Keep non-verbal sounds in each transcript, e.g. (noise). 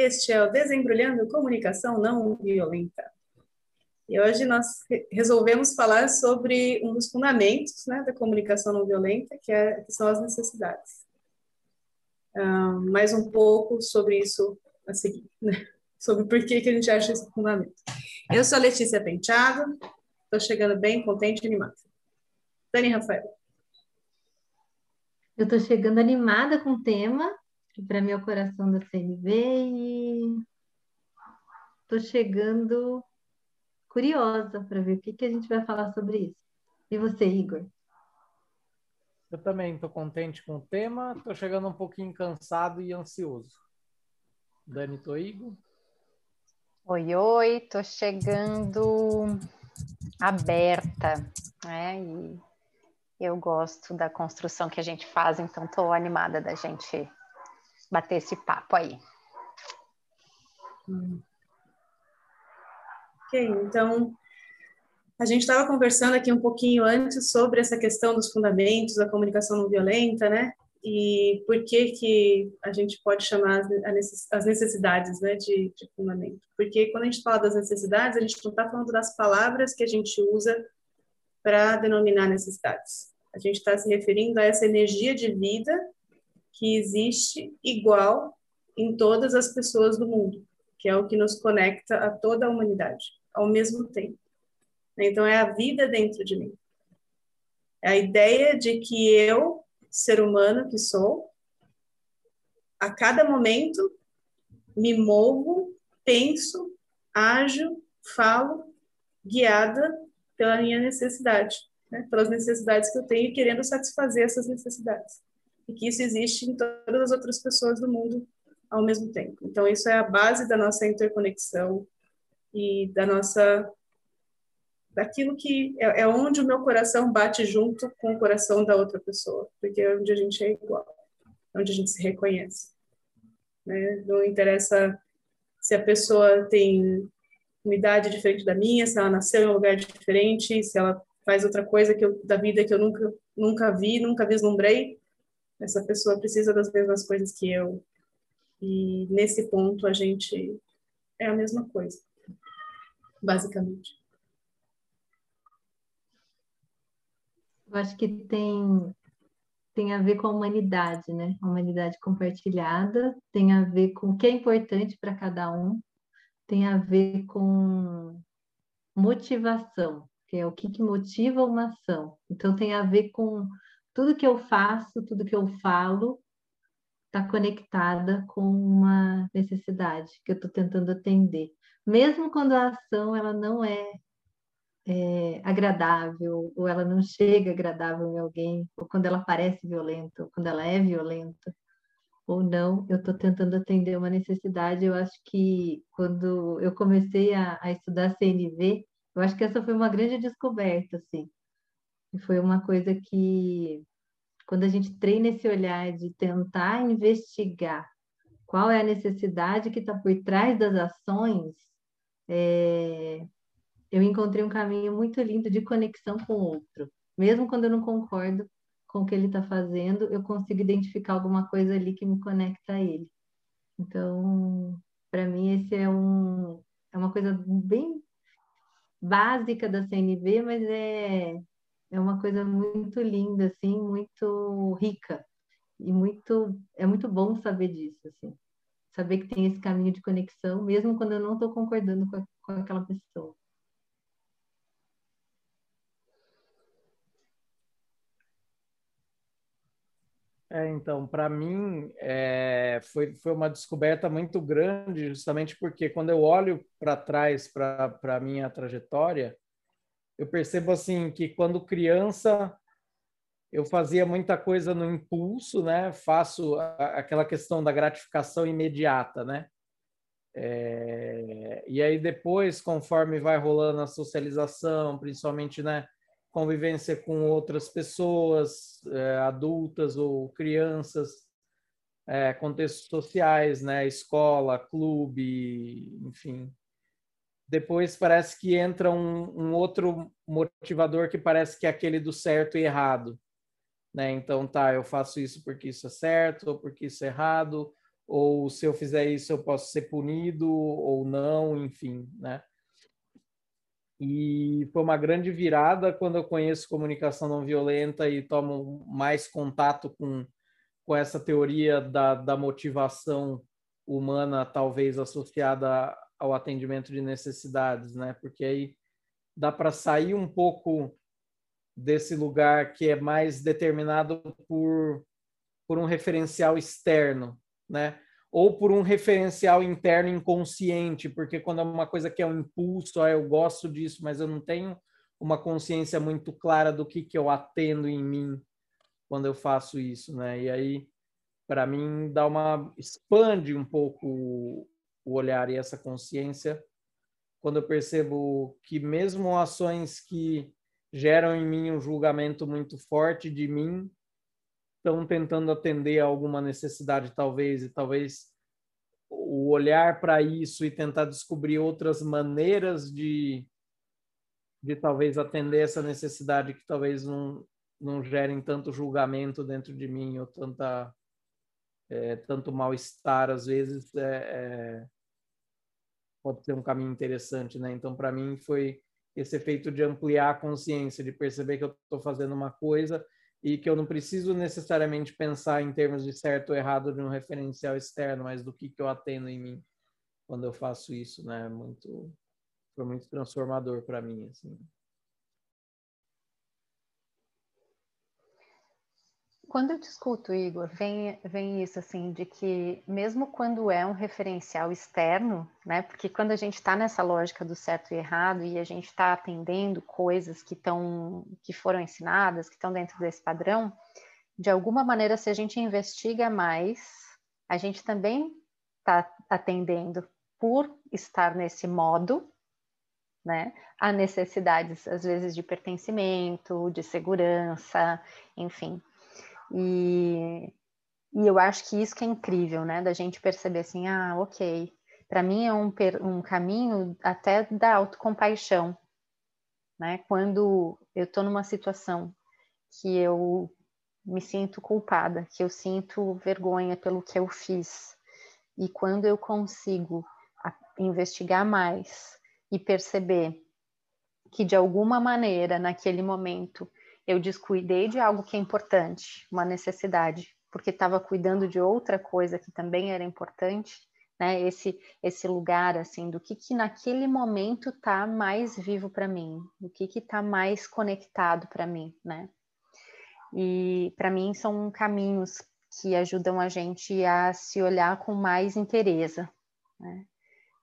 Este é o Desembrulhando Comunicação Não Violenta. E hoje nós resolvemos falar sobre um dos fundamentos né, da comunicação não violenta, que, é, que são as necessidades. Mais um pouco sobre isso a seguir, né? (laughs) sobre por que, que a gente acha esse fundamento. Eu sou a Letícia Penteado, estou chegando bem contente e animada. Dani Rafael. Eu estou chegando animada com o tema, para mim é o coração da CNV, e estou chegando curiosa para ver o que, que a gente vai falar sobre isso. E você, Igor? Eu também estou contente com o tema, estou chegando um pouquinho cansado e ansioso. Dani Toigo. Oi, oi, estou chegando aberta, né? E eu gosto da construção que a gente faz, então estou animada da gente bater esse papo aí. Hum. Ok, então a gente estava conversando aqui um pouquinho antes sobre essa questão dos fundamentos da comunicação não violenta, né? E por que que a gente pode chamar as necessidades, né, de, de fundamento? Porque quando a gente fala das necessidades, a gente não está falando das palavras que a gente usa para denominar necessidades. A gente está se referindo a essa energia de vida que existe igual em todas as pessoas do mundo, que é o que nos conecta a toda a humanidade, ao mesmo tempo. Então, é a vida dentro de mim. É a ideia de que eu, ser humano que sou, a cada momento me movo, penso, ajo, falo, guiada pela minha necessidade, né? pelas necessidades que eu tenho, querendo satisfazer essas necessidades. E que isso existe em todas as outras pessoas do mundo ao mesmo tempo. Então, isso é a base da nossa interconexão e da nossa daquilo que é, é, onde o meu coração bate junto com o coração da outra pessoa, porque é onde a gente é igual, é onde a gente se reconhece. Né? Não interessa se a pessoa tem uma idade diferente da minha, se ela nasceu em um lugar diferente, se ela faz outra coisa que eu, da vida que eu nunca nunca vi, nunca vislumbrei, essa pessoa precisa das mesmas coisas que eu. E nesse ponto a gente é a mesma coisa, basicamente. Eu acho que tem, tem a ver com a humanidade, né? A humanidade compartilhada, tem a ver com o que é importante para cada um, tem a ver com motivação, que é o que, que motiva uma ação. Então, tem a ver com tudo que eu faço, tudo que eu falo, está conectada com uma necessidade que eu estou tentando atender. Mesmo quando a ação ela não é é, agradável, ou ela não chega agradável em alguém, ou quando ela parece violenta, ou quando ela é violenta, ou não, eu estou tentando atender uma necessidade. Eu acho que quando eu comecei a, a, estudar CNV, eu acho que essa foi uma grande descoberta, assim. Foi uma coisa que, quando a gente treina esse olhar de tentar investigar qual é a necessidade que está por trás das ações, é, eu encontrei um caminho muito lindo de conexão com o outro. Mesmo quando eu não concordo com o que ele está fazendo, eu consigo identificar alguma coisa ali que me conecta a ele. Então, para mim, esse é, um, é uma coisa bem básica da CNV, mas é, é uma coisa muito linda, assim, muito rica. E muito, é muito bom saber disso, assim. Saber que tem esse caminho de conexão, mesmo quando eu não estou concordando com, a, com aquela pessoa. É, então, para mim, é, foi, foi uma descoberta muito grande, justamente porque quando eu olho para trás para a minha trajetória, eu percebo assim que quando criança eu fazia muita coisa no impulso, né? Faço aquela questão da gratificação imediata, né? É, e aí depois, conforme vai rolando a socialização, principalmente, né? convivência com outras pessoas, é, adultas ou crianças, é, contextos sociais, né, escola, clube, enfim. Depois parece que entra um, um, outro motivador que parece que é aquele do certo e errado. Né? Então, tá, eu faço isso porque isso é certo, ou porque isso é errado, ou se eu fizer isso eu posso ser punido ou não, enfim, né? E foi uma grande virada quando eu conheço comunicação não violenta e tomo mais contato com, com essa teoria da, da motivação humana, talvez associada ao atendimento de necessidades, né? Porque aí dá para sair um pouco desse lugar que é mais determinado por, por um referencial externo, né? ou por um referencial interno inconsciente, porque quando é uma coisa que é um impulso, ah, eu gosto disso, mas eu não tenho uma consciência muito clara do que, que eu atendo em mim quando eu faço isso, né? E aí, para mim, dá uma expande um pouco o olhar e essa consciência quando eu percebo que mesmo ações que geram em mim um julgamento muito forte de mim, estão tentando atender a alguma necessidade, talvez, e talvez o olhar para isso e tentar descobrir outras maneiras de, de talvez atender essa necessidade que talvez não, não gerem tanto julgamento dentro de mim ou tanta é, tanto mal-estar às vezes é, é, pode ser um caminho interessante, né? Então para mim foi esse efeito de ampliar a consciência, de perceber que eu estou fazendo uma coisa e que eu não preciso necessariamente pensar em termos de certo ou errado de um referencial externo, mas do que, que eu atendo em mim quando eu faço isso, né? Muito, foi muito transformador para mim, assim. Quando eu te escuto, Igor, vem, vem isso assim de que mesmo quando é um referencial externo, né? Porque quando a gente está nessa lógica do certo e errado e a gente está atendendo coisas que estão que foram ensinadas, que estão dentro desse padrão, de alguma maneira, se a gente investiga mais, a gente também está atendendo por estar nesse modo, né? A necessidades, às vezes, de pertencimento, de segurança, enfim. E, e eu acho que isso que é incrível, né? Da gente perceber assim, ah, ok. Para mim é um, um caminho até da autocompaixão, né? Quando eu estou numa situação que eu me sinto culpada, que eu sinto vergonha pelo que eu fiz, e quando eu consigo investigar mais e perceber que de alguma maneira naquele momento eu descuidei de algo que é importante, uma necessidade, porque estava cuidando de outra coisa que também era importante, né? Esse esse lugar assim do que que naquele momento está mais vivo para mim, do que que está mais conectado para mim, né? E para mim são caminhos que ajudam a gente a se olhar com mais interesse, né?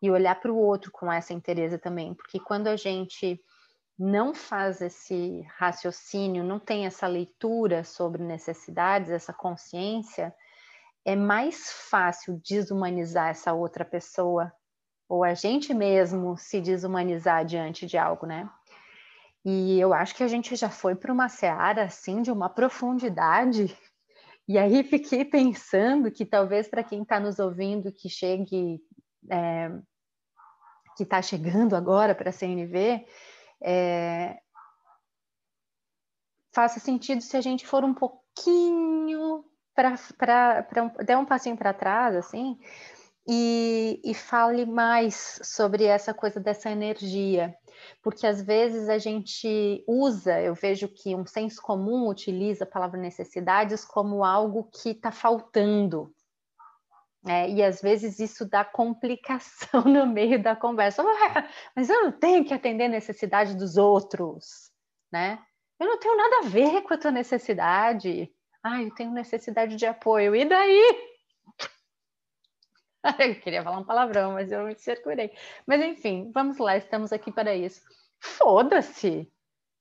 E olhar para o outro com essa interesse também, porque quando a gente não faz esse raciocínio, não tem essa leitura sobre necessidades, essa consciência, é mais fácil desumanizar essa outra pessoa ou a gente mesmo se desumanizar diante de algo, né? E eu acho que a gente já foi para uma seara assim de uma profundidade. E aí fiquei pensando que talvez para quem está nos ouvindo que chegue, é, que está chegando agora para a CNV, é, faça sentido se a gente for um pouquinho para um, der um passinho para trás, assim, e, e fale mais sobre essa coisa dessa energia, porque às vezes a gente usa, eu vejo que um senso comum utiliza a palavra necessidades como algo que está faltando, é, e às vezes isso dá complicação (laughs) no meio da conversa. Mas eu não tenho que atender a necessidade dos outros, né? Eu não tenho nada a ver com a tua necessidade. Ah, eu tenho necessidade de apoio. E daí? (laughs) Eu queria falar um palavrão, mas eu me circulei. Mas enfim, vamos lá, estamos aqui para isso. Foda-se!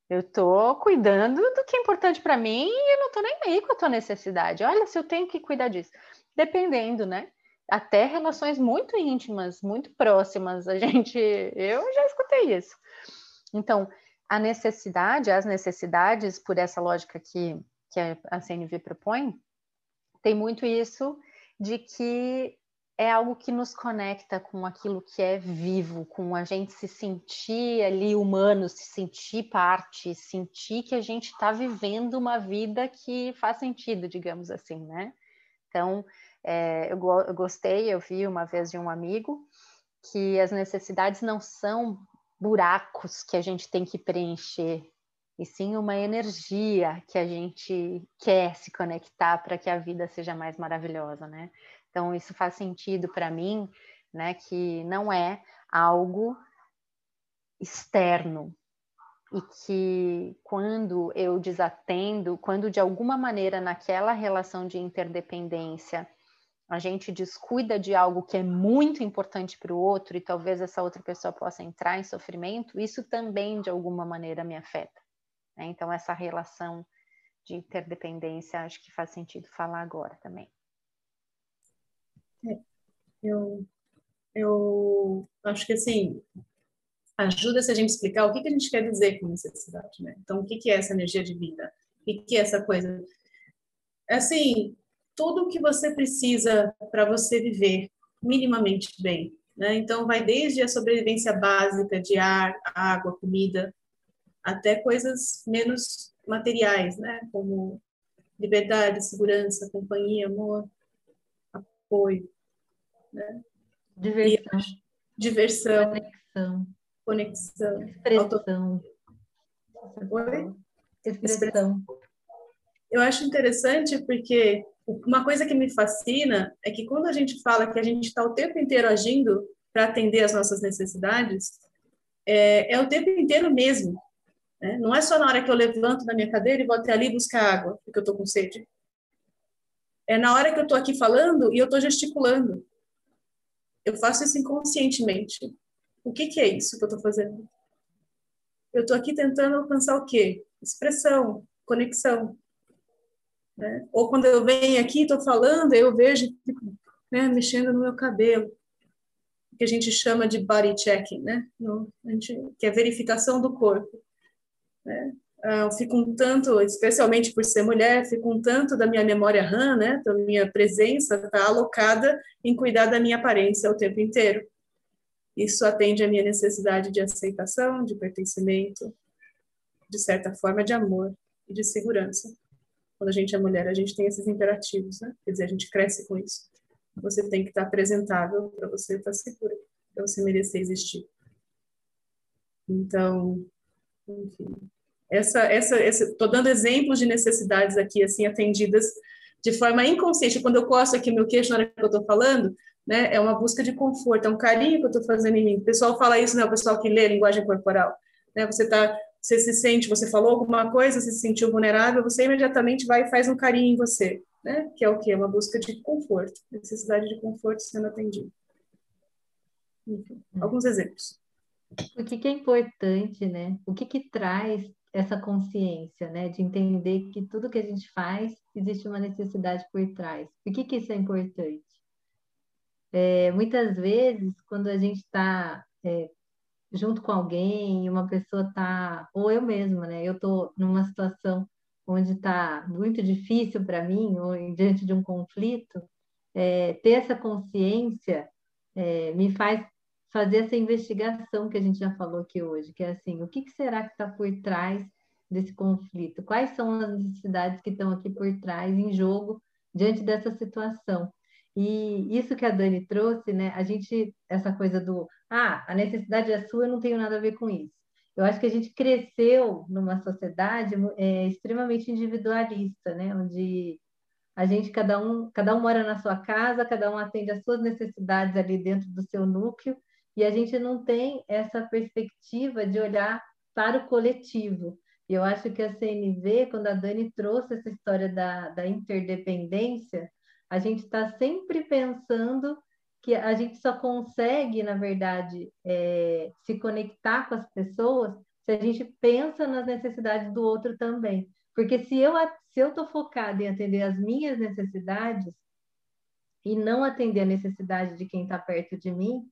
Eu tô cuidando do que é importante para mim e eu não tô nem aí com a tua necessidade. Olha, se eu tenho que cuidar disso. Dependendo, né? Até relações muito íntimas, muito próximas. A gente, eu já escutei isso. Então, a necessidade, as necessidades, por essa lógica que, que a CNV propõe, tem muito isso de que é algo que nos conecta com aquilo que é vivo, com a gente se sentir ali humano, se sentir parte, sentir que a gente está vivendo uma vida que faz sentido, digamos assim, né? Então, é, eu, eu gostei, eu vi uma vez de um amigo que as necessidades não são buracos que a gente tem que preencher, e sim uma energia que a gente quer se conectar para que a vida seja mais maravilhosa, né? Então isso faz sentido para mim, né? Que não é algo externo e que quando eu desatendo, quando de alguma maneira naquela relação de interdependência a gente descuida de algo que é muito importante para o outro e talvez essa outra pessoa possa entrar em sofrimento, isso também de alguma maneira me afeta. Né? Então, essa relação de interdependência, acho que faz sentido falar agora também. É, eu, eu acho que assim ajuda se a gente explicar o que, que a gente quer dizer com necessidade, né? Então, o que, que é essa energia de vida? O que, que é essa coisa? Assim, tudo o que você precisa para você viver minimamente bem. Né? Então, vai desde a sobrevivência básica de ar, água, comida, até coisas menos materiais, né? como liberdade, segurança, companhia, amor, apoio. Né? Diversão. E, diversão. Conexão. Conexão. Expressão. Auto... Oi? Expressão. Eu acho interessante porque uma coisa que me fascina é que quando a gente fala que a gente está o tempo inteiro agindo para atender as nossas necessidades, é, é o tempo inteiro mesmo. Né? Não é só na hora que eu levanto da minha cadeira e vou até ali buscar água, porque eu estou com sede. É na hora que eu estou aqui falando e eu estou gesticulando. Eu faço isso inconscientemente. O que, que é isso que eu estou fazendo? Eu estou aqui tentando alcançar o quê? Expressão, conexão. Né? Ou quando eu venho aqui, estou falando, eu vejo, fico né, mexendo no meu cabelo, que a gente chama de body checking, né? No, gente, que é verificação do corpo. Né? Ah, eu fico um tanto, especialmente por ser mulher, fico um tanto da minha memória RAM, né? Da minha presença está alocada em cuidar da minha aparência o tempo inteiro. Isso atende à minha necessidade de aceitação, de pertencimento, de certa forma de amor e de segurança quando a gente é mulher, a gente tem esses imperativos, né? Quer dizer, a gente cresce com isso. Você tem que estar apresentável para você estar segura, para você merecer existir. Então, enfim, essa, essa, estou dando exemplos de necessidades aqui, assim, atendidas de forma inconsciente. Quando eu coço aqui meu queixo na hora que eu estou falando, né, é uma busca de conforto, é um carinho que eu estou fazendo em mim. O pessoal fala isso, né, o pessoal que lê linguagem corporal. Né, você está você se sente, você falou alguma coisa, você se sentiu vulnerável, você imediatamente vai e faz um carinho em você, né? Que é o quê? Uma busca de conforto, necessidade de conforto sendo atendido. Enfim, hum. alguns exemplos. O que, que é importante, né? O que, que traz essa consciência, né? De entender que tudo que a gente faz existe uma necessidade por trás. Por que, que isso é importante? É, muitas vezes, quando a gente está é, junto com alguém, uma pessoa tá, ou eu mesma, né? Eu tô numa situação onde está muito difícil para mim, ou diante de um conflito, é, ter essa consciência é, me faz fazer essa investigação que a gente já falou aqui hoje, que é assim, o que, que será que está por trás desse conflito? Quais são as necessidades que estão aqui por trás em jogo diante dessa situação? E isso que a Dani trouxe, né? A gente, essa coisa do, ah, a necessidade é sua, eu não tenho nada a ver com isso. Eu acho que a gente cresceu numa sociedade é, extremamente individualista, né? Onde a gente, cada um, cada um mora na sua casa, cada um atende às suas necessidades ali dentro do seu núcleo, e a gente não tem essa perspectiva de olhar para o coletivo. E eu acho que a CNV, quando a Dani trouxe essa história da, da interdependência, a gente está sempre pensando que a gente só consegue, na verdade, é, se conectar com as pessoas se a gente pensa nas necessidades do outro também. Porque se eu se eu focada em atender as minhas necessidades e não atender a necessidade de quem está perto de mim,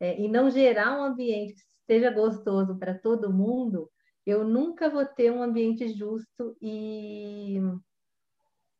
é, e não gerar um ambiente que seja gostoso para todo mundo, eu nunca vou ter um ambiente justo e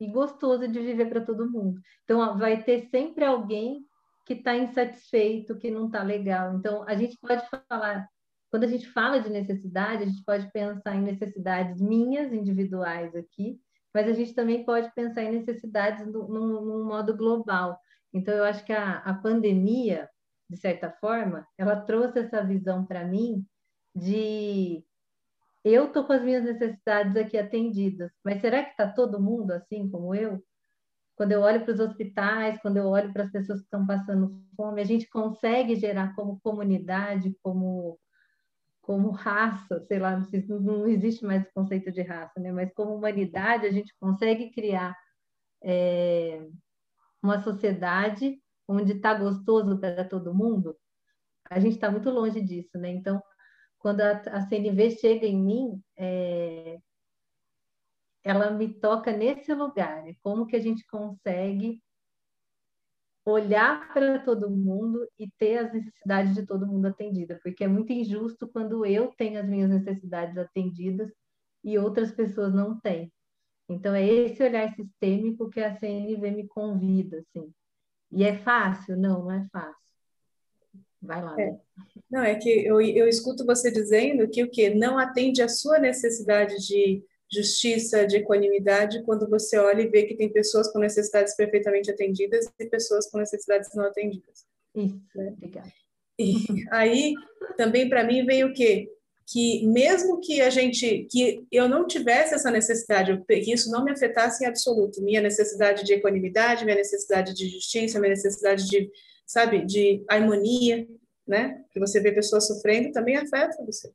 e gostoso de viver para todo mundo. Então, vai ter sempre alguém que está insatisfeito, que não está legal. Então, a gente pode falar, quando a gente fala de necessidade, a gente pode pensar em necessidades minhas, individuais aqui, mas a gente também pode pensar em necessidades num, num modo global. Então, eu acho que a, a pandemia, de certa forma, ela trouxe essa visão para mim de eu estou com as minhas necessidades aqui atendidas, mas será que está todo mundo assim como eu? Quando eu olho para os hospitais, quando eu olho para as pessoas que estão passando fome, a gente consegue gerar como comunidade, como como raça, sei lá, não, não existe mais o conceito de raça, né? Mas como humanidade a gente consegue criar é, uma sociedade onde está gostoso para todo mundo. A gente está muito longe disso, né? Então, quando a, a CNV chega em mim, é, ela me toca nesse lugar. É como que a gente consegue olhar para todo mundo e ter as necessidades de todo mundo atendida, porque é muito injusto quando eu tenho as minhas necessidades atendidas e outras pessoas não têm. Então é esse olhar sistêmico que a CNV me convida, assim. E é fácil? Não, não é fácil. Vai lá. É. Não, é que eu, eu escuto você dizendo que o que não atende à sua necessidade de justiça, de equanimidade, quando você olha e vê que tem pessoas com necessidades perfeitamente atendidas e pessoas com necessidades não atendidas. Isso, né? obrigada. E aí, também para mim vem o quê? Que mesmo que a gente, que eu não tivesse essa necessidade, que isso não me afetasse em absoluto, minha necessidade de equanimidade, minha necessidade de justiça, minha necessidade de, sabe, de harmonia, né? Que você vê pessoas sofrendo, também afeta você.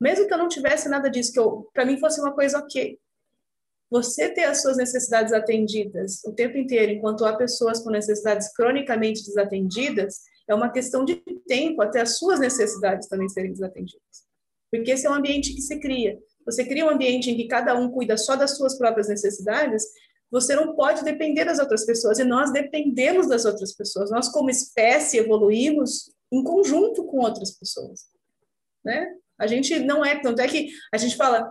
Mesmo que eu não tivesse nada disso, que para mim fosse uma coisa ok. Você ter as suas necessidades atendidas o tempo inteiro, enquanto há pessoas com necessidades cronicamente desatendidas, é uma questão de tempo até as suas necessidades também serem desatendidas. Porque esse é um ambiente que se cria. Você cria um ambiente em que cada um cuida só das suas próprias necessidades, você não pode depender das outras pessoas, e nós dependemos das outras pessoas. Nós, como espécie, evoluímos em conjunto com outras pessoas. Né? A gente não é, tanto é que a gente fala,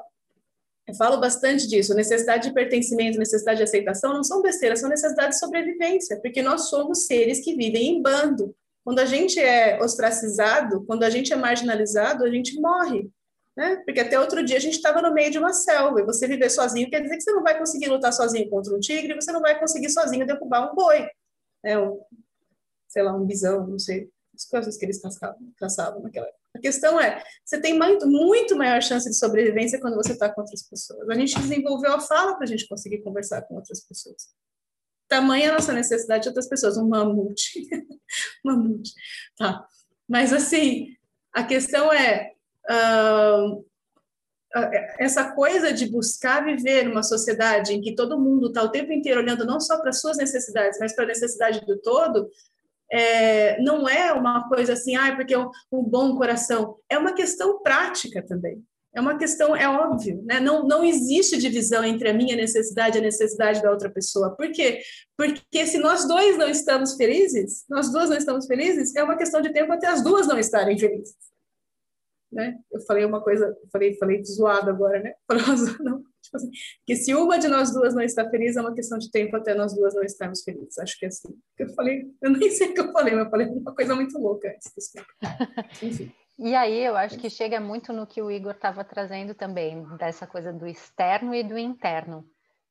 eu falo bastante disso, necessidade de pertencimento, necessidade de aceitação não são besteiras, são necessidades de sobrevivência, porque nós somos seres que vivem em bando. Quando a gente é ostracizado, quando a gente é marginalizado, a gente morre. Né? Porque até outro dia a gente estava no meio de uma selva, e você viver sozinho quer dizer que você não vai conseguir lutar sozinho contra um tigre, você não vai conseguir sozinho derrubar um boi, né? um, sei lá, um bisão, não sei, as coisas que eles caçavam, caçavam naquela época. A questão é, você tem muito, muito maior chance de sobrevivência quando você está com outras pessoas. A gente desenvolveu a fala para a gente conseguir conversar com outras pessoas. Tamanha a nossa necessidade de outras pessoas, um mamute. mamute. Tá. Mas, assim, a questão é, uh, essa coisa de buscar viver numa sociedade em que todo mundo está o tempo inteiro olhando não só para suas necessidades, mas para a necessidade do todo, é, não é uma coisa assim, ah, porque é um, um, bom coração. É uma questão prática também. É uma questão, é óbvio, né? Não, não existe divisão entre a minha necessidade e a necessidade da outra pessoa. Por quê? Porque se nós dois não estamos felizes, nós duas não estamos felizes, é uma questão de tempo até as duas não estarem felizes. Né? Eu falei uma coisa, falei, falei zoado agora, né? (laughs) Não, Tipo assim, que se uma de nós duas não está feliz, é uma questão de tempo até nós duas não estarmos felizes. Acho que é assim. Eu falei, eu nem sei o que eu falei, mas eu falei uma coisa muito louca antes. (laughs) Enfim. E aí eu acho que chega muito no que o Igor estava trazendo também, dessa coisa do externo e do interno,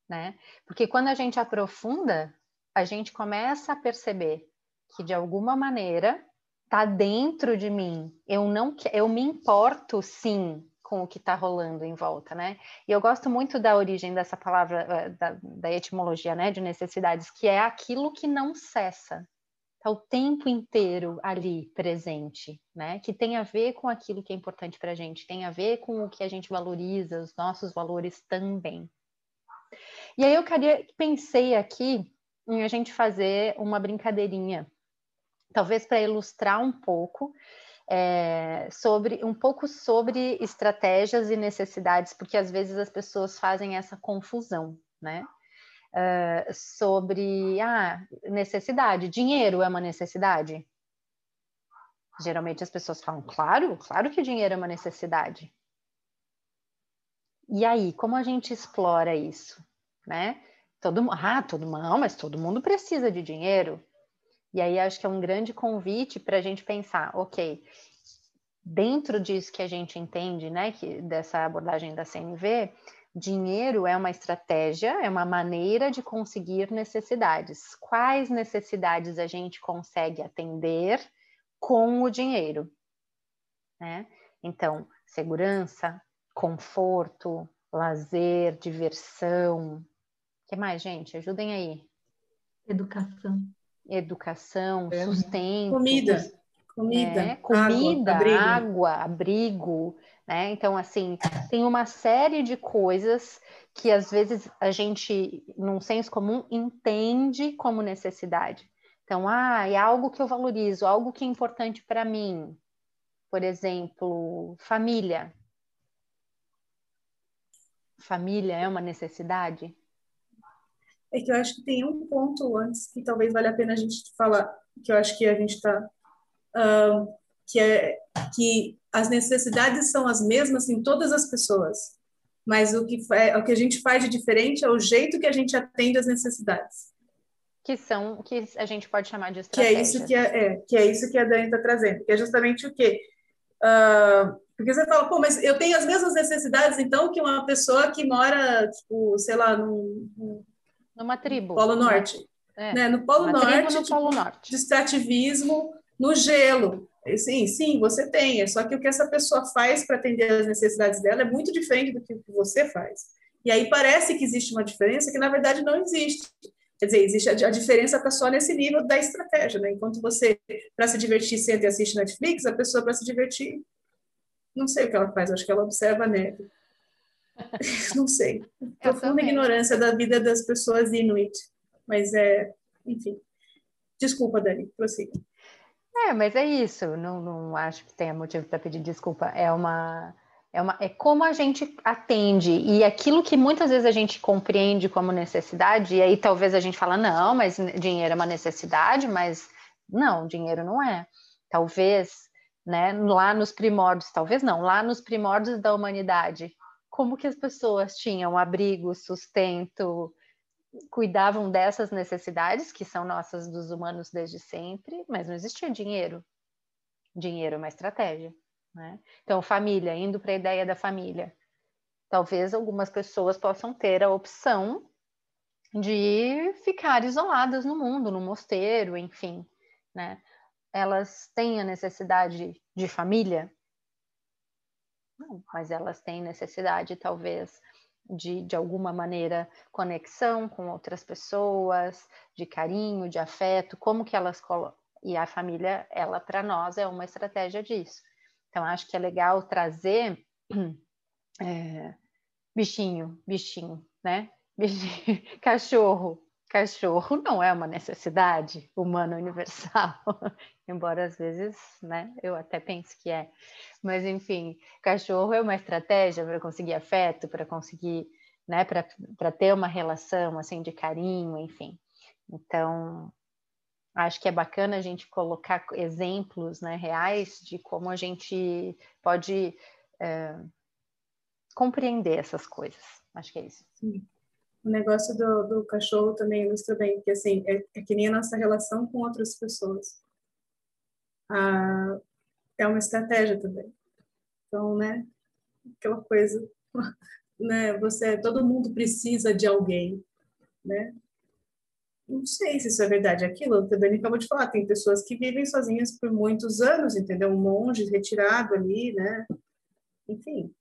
né? Porque quando a gente aprofunda, a gente começa a perceber que de alguma maneira está dentro de mim. Eu não eu me importo sim com o que está rolando em volta, né? E eu gosto muito da origem dessa palavra, eh, da, da etimologia, né, de necessidades, que é aquilo que não cessa, está o tempo inteiro ali presente, né? Que tem a ver com aquilo que é importante para a gente, tem a ver com o que a gente valoriza, os nossos valores também. E aí eu queria, pensei aqui em a gente fazer uma brincadeirinha, talvez para ilustrar um pouco é, sobre um pouco sobre estratégias e necessidades, porque às vezes as pessoas fazem essa confusão, né? Uh, sobre ah, necessidade, dinheiro é uma necessidade? Geralmente as pessoas falam, claro, claro que dinheiro é uma necessidade. E aí, como a gente explora isso, né? Todo, ah, todo mundo, mas todo mundo precisa de dinheiro. E aí acho que é um grande convite para a gente pensar, ok, dentro disso que a gente entende, né, que, dessa abordagem da CNV, dinheiro é uma estratégia, é uma maneira de conseguir necessidades. Quais necessidades a gente consegue atender com o dinheiro? Né? Então, segurança, conforto, lazer, diversão. O que mais, gente? Ajudem aí. Educação. Educação, é. sustento. Comida. Comida, é, comida, água, abrigo. água, abrigo, né? Então, assim, tem uma série de coisas que às vezes a gente, num senso comum, entende como necessidade. Então, ah, é algo que eu valorizo, algo que é importante para mim. Por exemplo, família. Família é uma necessidade? É que eu acho que tem um ponto antes que talvez valha a pena a gente falar, que eu acho que a gente está. Uh, que é que as necessidades são as mesmas em todas as pessoas, mas o que, é, o que a gente faz de diferente é o jeito que a gente atende às necessidades. Que são, que a gente pode chamar de estratégia. Que é isso que, é, é que, é isso que a Dani está trazendo, que é justamente o quê? Uh, porque você fala, pô, mas eu tenho as mesmas necessidades, então, que uma pessoa que mora, tipo, sei lá, num, numa tribo. Polo Norte. É. Né? No Polo Uma Norte, no tipo, Polo Norte. distrativismo no gelo. Sim, sim, você tem. É só que o que essa pessoa faz para atender as necessidades dela é muito diferente do que você faz. E aí parece que existe uma diferença que na verdade não existe. Quer dizer, existe a, a diferença está só nesse nível da estratégia, né? Enquanto você, para se divertir, senta e assiste Netflix, a pessoa, para se divertir, não sei o que ela faz, acho que ela observa a neve. (laughs) não sei. Profunda ignorância da vida das pessoas inuit. Mas é, enfim. Desculpa, Dani, prossiga. É, mas é isso. Não, não acho que tenha motivo para pedir desculpa. É uma é, uma, é como a gente atende, e aquilo que muitas vezes a gente compreende como necessidade, e aí talvez a gente fala, não, mas dinheiro é uma necessidade, mas não, dinheiro não é. Talvez, né, lá nos primórdios, talvez não, lá nos primórdios da humanidade, como que as pessoas tinham abrigo, sustento, cuidavam dessas necessidades, que são nossas dos humanos desde sempre, mas não existia dinheiro. Dinheiro é uma estratégia. Né? Então, família, indo para a ideia da família. Talvez algumas pessoas possam ter a opção de ficar isoladas no mundo, no mosteiro, enfim, né? Elas têm a necessidade de família? Não, mas elas têm necessidade, talvez, de, de alguma maneira, conexão com outras pessoas, de carinho, de afeto, como que elas e a família, ela para nós é uma estratégia disso. Então, acho que é legal trazer é, (clears throat) bichinho, bichinho, né? Bichinho, (laughs) cachorro. Cachorro (laughs) não é uma necessidade humana universal, (laughs) embora às vezes, né, eu até pense que é. Mas, enfim, cachorro é uma estratégia para conseguir afeto, para conseguir, né, para ter uma relação, assim, de carinho, enfim. Então, acho que é bacana a gente colocar exemplos né, reais de como a gente pode é, compreender essas coisas. Acho que é isso. Sim. O negócio do, do cachorro também ilustra bem, porque assim, é, é, que nem a nossa relação com outras pessoas. Ah, é uma estratégia também. Então, né, aquela coisa, (laughs) né, você, todo mundo precisa de alguém, né? não sei se isso é verdade. Aquilo que a Dani acabou de falar, tem pessoas que vivem sozinhas por muitos anos, entendeu? Um monge retirado ali, né? Enfim.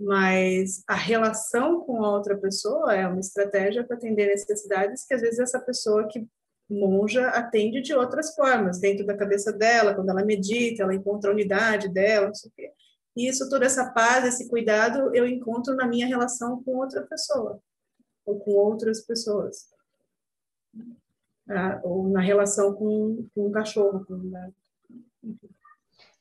Mas a relação com a outra pessoa é uma estratégia para atender necessidades que às vezes essa pessoa que monja atende de outras formas, dentro da cabeça dela, quando ela medita, ela encontra a unidade dela, não sei o quê. E isso, toda essa paz, esse cuidado, eu encontro na minha relação com outra pessoa, ou com outras pessoas ah, ou na relação com, com o cachorro. Com, né?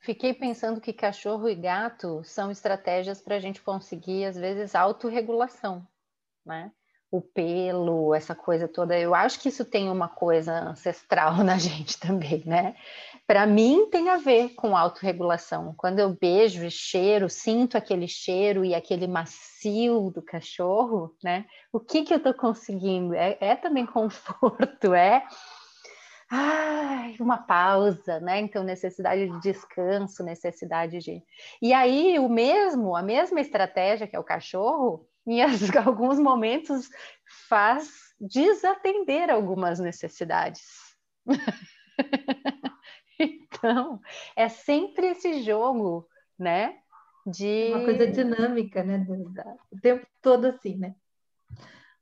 Fiquei pensando que cachorro e gato são estratégias para a gente conseguir, às vezes, autorregulação, né? O pelo, essa coisa toda. Eu acho que isso tem uma coisa ancestral (laughs) na gente também, né? para mim tem a ver com autorregulação. Quando eu beijo e cheiro, sinto aquele cheiro e aquele macio do cachorro, né? O que que eu estou conseguindo? É, é, também (laughs) conforto, é ai, uma pausa, né? Então necessidade de descanso, necessidade de. E aí o mesmo, a mesma estratégia que é o cachorro, em (laughs) alguns momentos faz desatender algumas necessidades. (laughs) então, é sempre esse jogo, né? De... Uma coisa dinâmica, né? O tempo todo assim, né?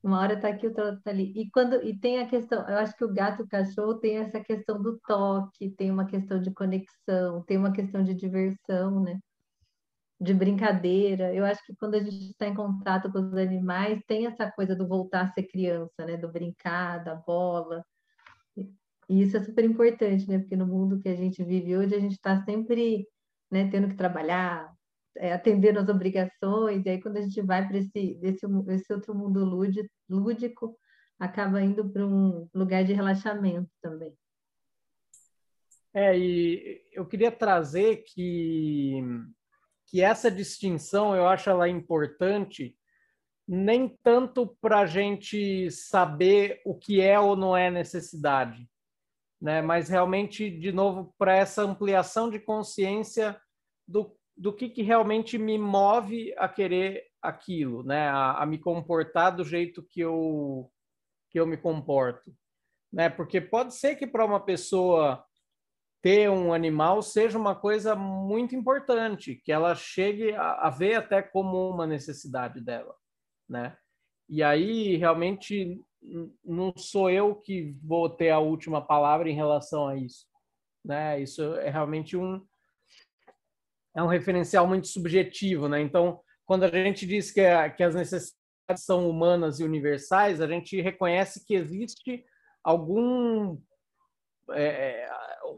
Uma hora tá aqui, outra hora tá ali. E quando e tem a questão, eu acho que o gato e o cachorro tem essa questão do toque, tem uma questão de conexão, tem uma questão de diversão, né? De brincadeira. Eu acho que quando a gente está em contato com os animais, tem essa coisa do voltar a ser criança, né? Do brincar, da bola. E isso é super importante, né? Porque no mundo que a gente vive hoje, a gente está sempre né, tendo que trabalhar, é, atendendo às obrigações, e aí quando a gente vai para esse, esse, outro mundo lúdico, lúdico acaba indo para um lugar de relaxamento também. É, e eu queria trazer que, que essa distinção, eu acho ela importante, nem tanto para a gente saber o que é ou não é necessidade, né? mas realmente, de novo, para essa ampliação de consciência do do que, que realmente me move a querer aquilo, né? A, a, me comportar do jeito que eu que eu me comporto, né? Porque pode ser que para uma pessoa ter um animal seja uma coisa muito importante, que ela chegue a, a ver até como uma necessidade dela, né? E aí realmente não sou eu que vou ter a última palavra em relação a isso, né? Isso é realmente um é um referencial muito subjetivo, né? Então, quando a gente diz que, a, que as necessidades são humanas e universais, a gente reconhece que existe algum é,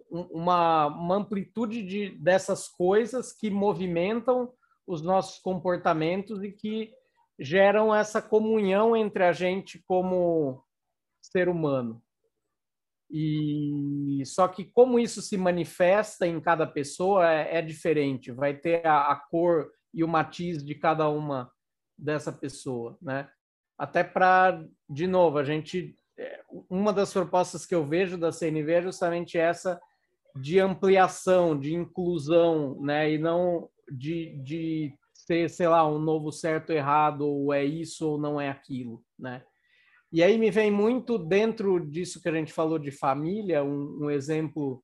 uma, uma, amplitude de, dessas coisas que movimentam os nossos comportamentos e que geram essa comunhão entre a gente como ser humano. E só que como isso se manifesta em cada pessoa é, é diferente, vai ter a, a, cor e o matiz de cada uma dessa pessoa, né? Até para, de novo, a gente é, uma das propostas que eu vejo da CNV é justamente essa de ampliação, de inclusão, né? E não de, de ser, sei lá, um novo certo errado, ou é isso ou não é aquilo, né? E aí me vem muito dentro disso que a gente falou de família, um, um exemplo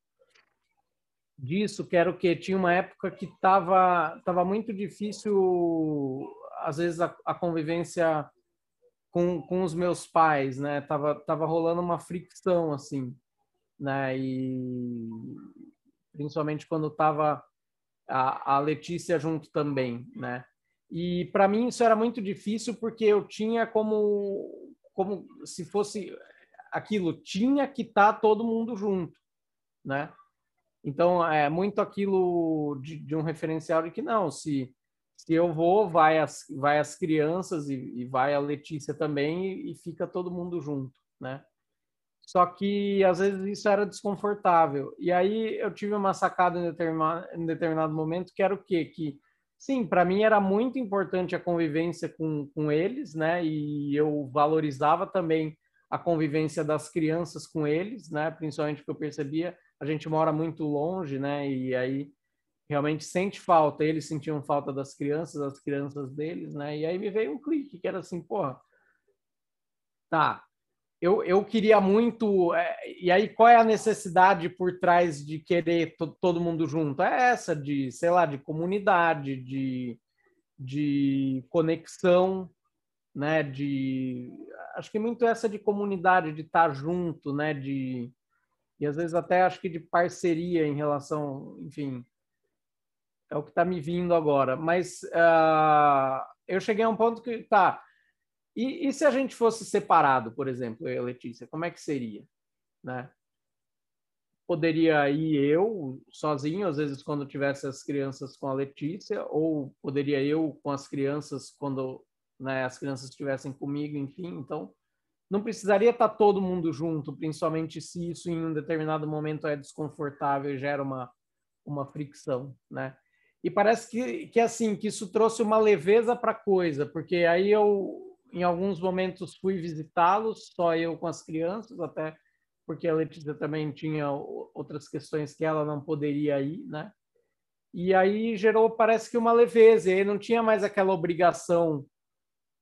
disso, que era o que tinha uma época que estava tava muito difícil, às vezes, a, a, convivência com, com os meus pais, né? Tava, tava rolando uma fricção, assim, né? E principalmente quando estava a, a Letícia junto também, né? E para mim isso era muito difícil porque eu tinha como como se fosse aquilo, tinha que estar tá todo mundo junto, né? Então, é muito aquilo de, de, um referencial de que não, se, se eu vou, vai as, vai as crianças e, e vai a Letícia também e, e, fica todo mundo junto, né? Só que, às vezes, isso era desconfortável. E aí eu tive uma sacada em determinado, em determinado momento que era o quê? Que Sim, para mim era muito importante a convivência com, com eles, né? E eu valorizava também a convivência das crianças com eles, né? Principalmente porque eu percebia a gente mora muito longe, né? E aí realmente sente falta. Eles sentiam falta das crianças, as crianças deles, né? E aí me veio um clique que era assim, porra, tá, eu, eu queria muito. É, e aí, qual é a necessidade por trás de querer todo mundo junto? É essa de, sei lá, de comunidade, de, de conexão, né? De acho que muito essa de comunidade, de estar junto, né? De e às vezes até acho que de parceria em relação, enfim, é o que está me vindo agora. Mas uh, eu cheguei a um ponto que tá e, e, se a gente fosse separado, por exemplo, eu Letícia, como é que seria? Né? Poderia ir eu sozinho, às vezes quando tivesse as crianças com a Letícia, ou poderia eu com as crianças quando né, as crianças estivessem comigo, enfim. Então, não precisaria estar todo mundo junto, principalmente se isso em um determinado momento é desconfortável e gera uma, uma fricção, né? E parece que, que assim, que isso trouxe uma leveza para a coisa, porque aí eu em alguns momentos fui visitá-los, só eu com as crianças, até porque a Letícia também tinha outras questões que ela não poderia ir, né? E aí gerou, parece que uma leveza, e não tinha mais aquela obrigação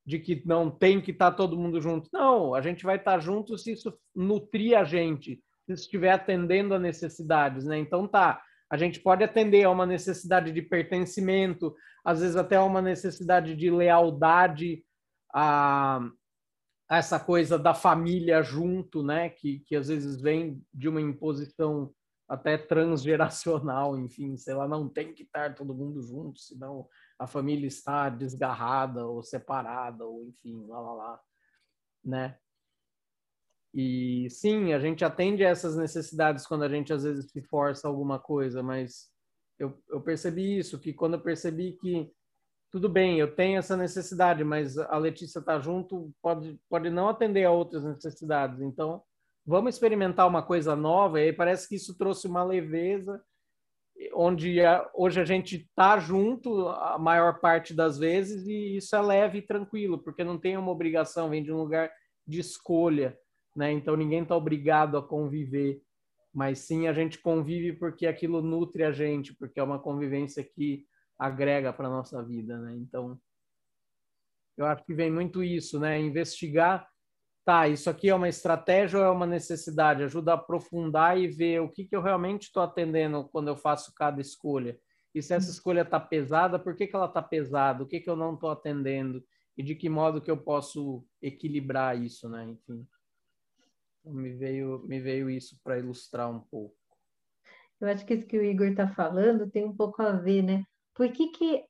de que não tem que estar tá todo mundo junto. Não, a gente vai estar tá junto se isso nutrir a gente, se estiver atendendo a necessidades, né? Então tá, a gente pode atender a uma necessidade de pertencimento, às vezes até a uma necessidade de lealdade a, a essa coisa da família junto, né? Que, que às vezes vem de uma imposição até transgeracional, (laughs) enfim, sei lá, não tem que estar todo mundo junto, senão a família está desgarrada ou separada, ou enfim, lá, lá, lá, né? E sim, a gente atende a essas necessidades quando a gente às vezes se força alguma coisa, mas eu, eu percebi isso, que quando eu percebi que tudo bem, eu tenho essa necessidade, mas a Letícia está junto, pode, pode não atender a outras necessidades. Então, vamos experimentar uma coisa nova. E aí parece que isso trouxe uma leveza onde hoje a gente está junto a maior parte das vezes e isso é leve e tranquilo, porque não tem uma obrigação, vem de um lugar de escolha, né? Então ninguém está obrigado a conviver, mas sim a gente convive porque aquilo nutre a gente, porque é uma convivência que agrega para nossa vida, né? Então eu acho que vem muito isso, né? Investigar tá, isso aqui é uma estratégia ou é uma necessidade? Ajuda a aprofundar e ver o que, que eu realmente estou atendendo quando eu faço cada escolha. E se essa escolha está pesada, por que, que ela está pesada? O que, que eu não estou atendendo? E de que modo que eu posso equilibrar isso, né? Enfim, então, me veio, me veio isso para ilustrar um pouco. Eu acho que isso que o Igor está falando tem um pouco a ver, né? Por que, que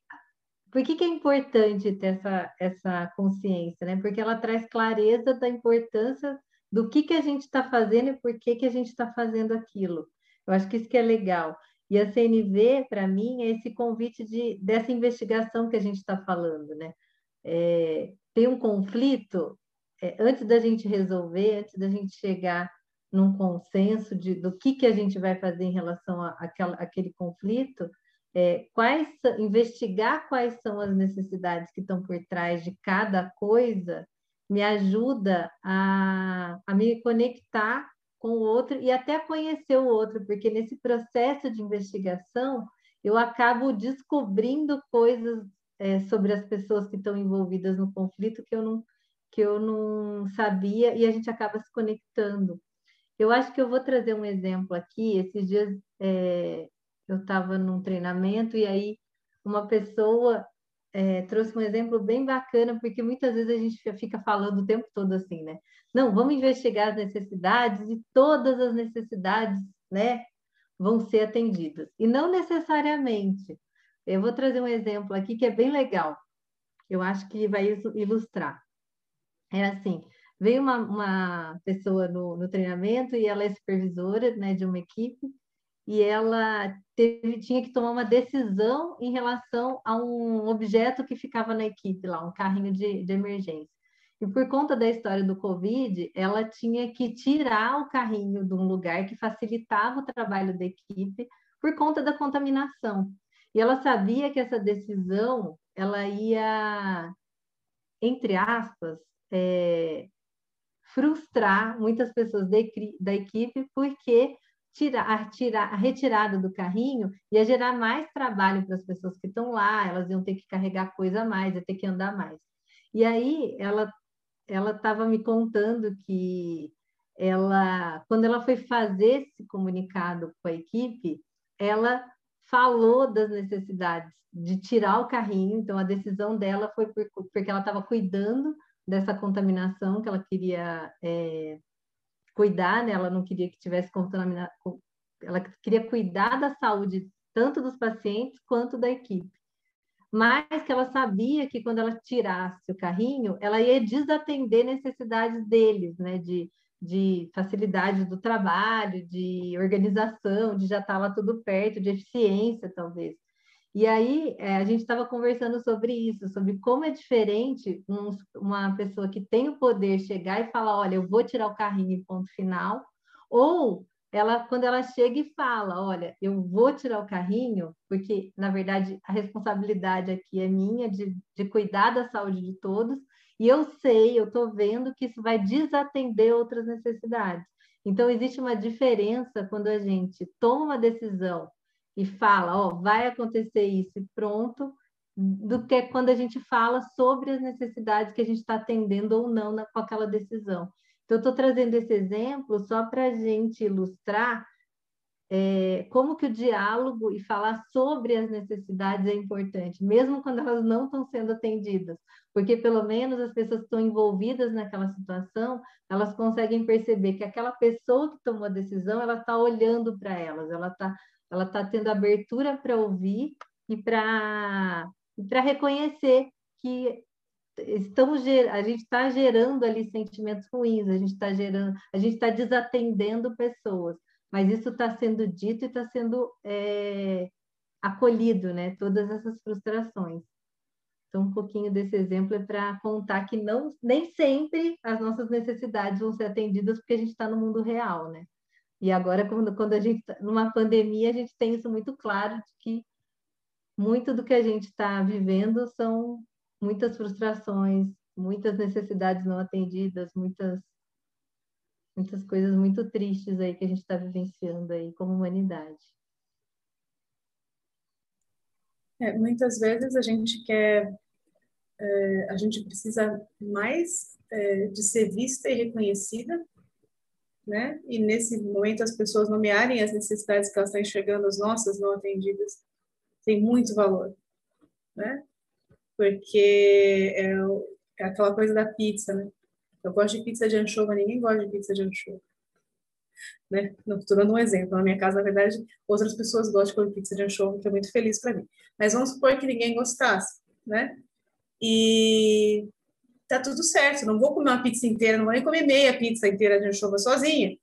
por que, que é importante ter essa, essa consciência? Né? Porque ela traz clareza da importância do que, que a gente está fazendo e por que, que a gente está fazendo aquilo. Eu acho que isso que é legal. E a CNV, para mim, é esse convite de, dessa investigação que a gente está falando. Né? É, tem um conflito, é, antes da gente resolver, antes da gente chegar num consenso de, do que, que a gente vai fazer em relação àquele conflito, é, quais, investigar quais são as necessidades que estão por trás de cada coisa me ajuda a, a me conectar com o outro e até conhecer o outro, porque nesse processo de investigação eu acabo descobrindo coisas é, sobre as pessoas que estão envolvidas no conflito que eu não que eu não sabia e a gente acaba se conectando. Eu acho que eu vou trazer um exemplo aqui. Esses dias é, eu estava num treinamento e aí uma pessoa é, trouxe um exemplo bem bacana, porque muitas vezes a gente fica falando o tempo todo assim, né? Não, vamos investigar as necessidades e todas as necessidades, né, vão ser atendidas. E não necessariamente. Eu vou trazer um exemplo aqui que é bem legal. Eu acho que vai ilustrar. É assim, veio uma, uma pessoa no, no treinamento e ela é supervisora né, de uma equipe e ela teve, tinha que tomar uma decisão em relação a um objeto que ficava na equipe lá, um carrinho de, de emergência. E por conta da história do Covid, ela tinha que tirar o carrinho de um lugar que facilitava o trabalho da equipe por conta da contaminação. E ela sabia que essa decisão ela ia, entre aspas, é, frustrar muitas pessoas da, da equipe, porque tirar, tirar, a retirada do carrinho ia gerar mais trabalho para as pessoas que estão lá, elas iam ter que carregar coisa a mais, ia ter que andar mais. E aí ela ela estava me contando que ela, quando ela foi fazer esse comunicado com a equipe, ela falou das necessidades de tirar o carrinho, então a decisão dela foi por, porque ela estava cuidando dessa contaminação que ela queria é, cuidar, né? Ela não queria que tivesse contaminação, ela queria cuidar da saúde tanto dos pacientes quanto da equipe. Mas que ela sabia que quando ela tirasse o carrinho, ela ia desatender necessidades deles, né? De, de facilidade do trabalho, de organização, de já estar lá tudo perto, de eficiência, talvez. E aí é, a gente estava conversando sobre isso, sobre como é diferente um, uma pessoa que tem o poder chegar e falar, olha, eu vou tirar o carrinho ponto final, ou ela quando ela chega e fala, olha, eu vou tirar o carrinho, porque na verdade a responsabilidade aqui é minha de, de cuidar da saúde de todos, e eu sei, eu estou vendo que isso vai desatender outras necessidades. Então existe uma diferença quando a gente toma uma decisão e fala, ó, vai acontecer isso e pronto, do que quando a gente fala sobre as necessidades que a gente está atendendo ou não na, com aquela decisão. Então, eu estou trazendo esse exemplo só para a gente ilustrar é, como que o diálogo e falar sobre as necessidades é importante, mesmo quando elas não estão sendo atendidas, porque pelo menos as pessoas que estão envolvidas naquela situação, elas conseguem perceber que aquela pessoa que tomou a decisão, ela está olhando para elas, ela está ela tá tendo abertura para ouvir e para para reconhecer que estamos a gente está gerando ali sentimentos ruins, a gente está gerando, a gente está desatendendo pessoas mas isso está sendo dito e está sendo é, acolhido, né? Todas essas frustrações. Então, um pouquinho desse exemplo é para contar que não, nem sempre as nossas necessidades vão ser atendidas porque a gente está no mundo real, né? E agora, quando, quando a gente, tá, numa pandemia, a gente tem isso muito claro de que muito do que a gente está vivendo são muitas frustrações, muitas necessidades não atendidas, muitas muitas coisas muito tristes aí que a gente está vivenciando aí como humanidade. É, muitas vezes a gente quer, é, a gente precisa mais é, de ser vista e reconhecida, né? E nesse momento as pessoas nomearem as necessidades que elas estão enxergando, as nossas não atendidas, tem muito valor, né? Porque é, é aquela coisa da pizza, né? Eu gosto de pizza de anchova, ninguém gosta de pizza de anchova. Né? Estou dando um exemplo. Na minha casa, na verdade, outras pessoas gostam de comer pizza de anchova, que é muito feliz para mim. Mas vamos supor que ninguém gostasse, né? E tá tudo certo. Não vou comer uma pizza inteira, não vou nem comer meia pizza inteira de anchova sozinha.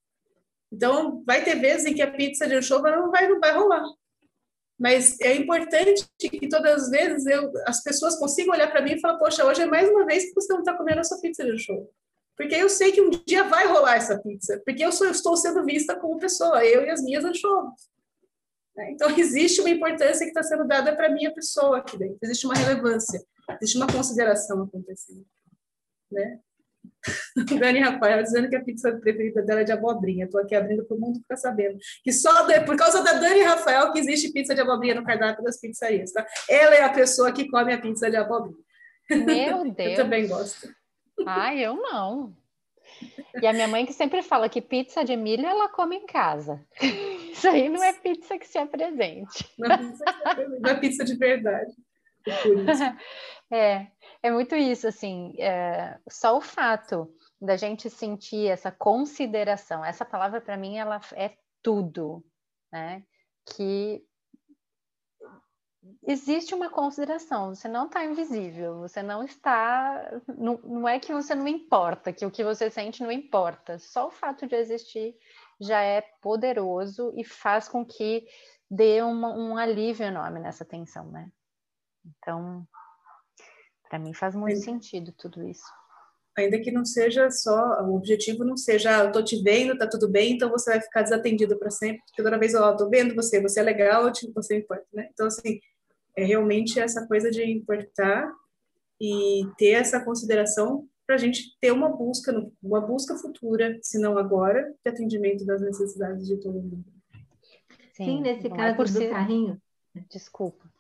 Então, vai ter vezes em que a pizza de anchova não vai, não vai rolar. Mas é importante que todas as vezes eu, as pessoas consigam olhar para mim e falar: Poxa, hoje é mais uma vez que você não está comendo a sua pizza de anchova. Porque eu sei que um dia vai rolar essa pizza, porque eu, sou, eu estou sendo vista como pessoa, eu e as minhas anchovas. Né? Então, (laughs) existe uma importância que está sendo dada para a minha pessoa aqui dentro, existe uma relevância, existe uma consideração acontecendo. Né? (laughs) Dani Rafael dizendo que a pizza preferida dela é de abobrinha. Estou aqui abrindo para o mundo ficar sabendo. Que só de, por causa da Dani Rafael que existe pizza de abobrinha no cardápio das pizzarias. Tá? Ela é a pessoa que come a pizza de abobrinha. Meu (laughs) Deus! Eu também gosto. Ai, eu não. E a minha mãe que sempre fala que pizza de milho ela come em casa. (laughs) Isso aí não é pizza que se apresente. Não é pizza, não é pizza de verdade. É, é muito isso, assim, é, só o fato da gente sentir essa consideração, essa palavra para mim ela é tudo, né? Que existe uma consideração, você não está invisível, você não está. Não, não é que você não importa, que o que você sente não importa. Só o fato de existir já é poderoso e faz com que dê uma, um alívio enorme nessa tensão, né? Então, para mim faz muito Ainda... sentido tudo isso. Ainda que não seja só, o objetivo não seja, ah, eu tô te vendo, tá tudo bem, então você vai ficar desatendido para sempre, porque toda vez, ó, oh, tô vendo você, você é legal, você importa, né? Então, assim, é realmente essa coisa de importar e ter essa consideração para a gente ter uma busca, uma busca futura, se não agora, de atendimento das necessidades de todo mundo. Sim, Sim nesse é caso é do ser... carrinho. Desculpa.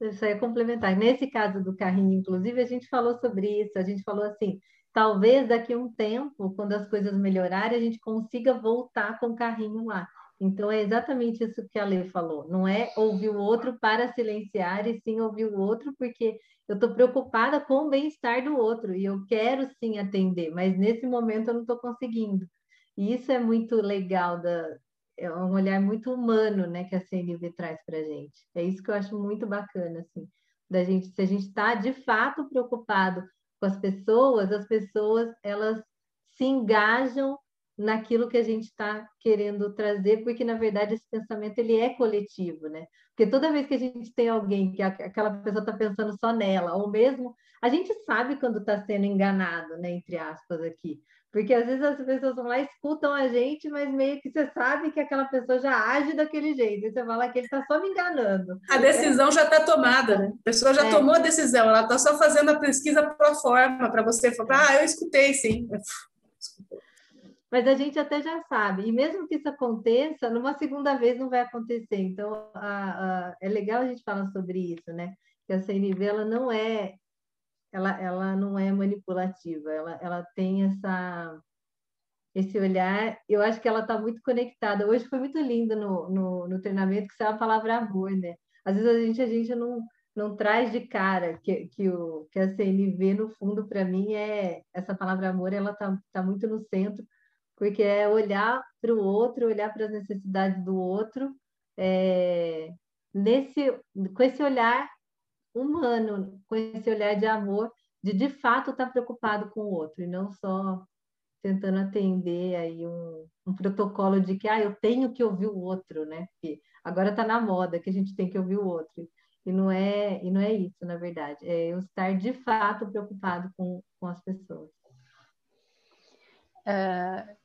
Eu só ia complementar. Nesse caso do carrinho, inclusive, a gente falou sobre isso. A gente falou assim: talvez daqui a um tempo, quando as coisas melhorarem, a gente consiga voltar com o carrinho lá. Então, é exatamente isso que a Lê falou. Não é ouvir o outro para silenciar, e sim ouvir o outro, porque eu estou preocupada com o bem-estar do outro e eu quero sim atender, mas nesse momento eu não estou conseguindo. E isso é muito legal, da, é um olhar muito humano né, que a CNV traz para a gente. É isso que eu acho muito bacana, assim, da gente, se a gente está de fato preocupado com as pessoas, as pessoas elas se engajam naquilo que a gente está querendo trazer, porque na verdade esse pensamento ele é coletivo, né? Porque toda vez que a gente tem alguém que aquela pessoa está pensando só nela, ou mesmo a gente sabe quando está sendo enganado, né? Entre aspas aqui, porque às vezes as pessoas vão lá escutam a gente, mas meio que você sabe que aquela pessoa já age daquele jeito, e você fala que ele está só me enganando. A decisão já está tomada, né? A pessoa já é. tomou a decisão, ela está só fazendo a pesquisa pro forma para você falar, ah, eu escutei sim mas a gente até já sabe. E mesmo que isso aconteça, numa segunda vez não vai acontecer. Então, a, a, é legal a gente falar sobre isso, né? que a CNV ela não é ela, ela não é manipulativa, ela, ela tem essa esse olhar, eu acho que ela está muito conectada. Hoje foi muito lindo no, no, no treinamento que saiu a palavra amor, né? Às vezes a gente, a gente não, não traz de cara que, que, o, que a CNV, no fundo, para mim, é essa palavra amor, ela está tá muito no centro, porque é olhar para o outro, olhar para as necessidades do outro, é, nesse, com esse olhar humano, com esse olhar de amor, de de fato estar tá preocupado com o outro, e não só tentando atender aí um, um protocolo de que ah, eu tenho que ouvir o outro, né? Porque agora está na moda que a gente tem que ouvir o outro. E não é, e não é isso, na verdade. É eu estar de fato preocupado com, com as pessoas. Uh,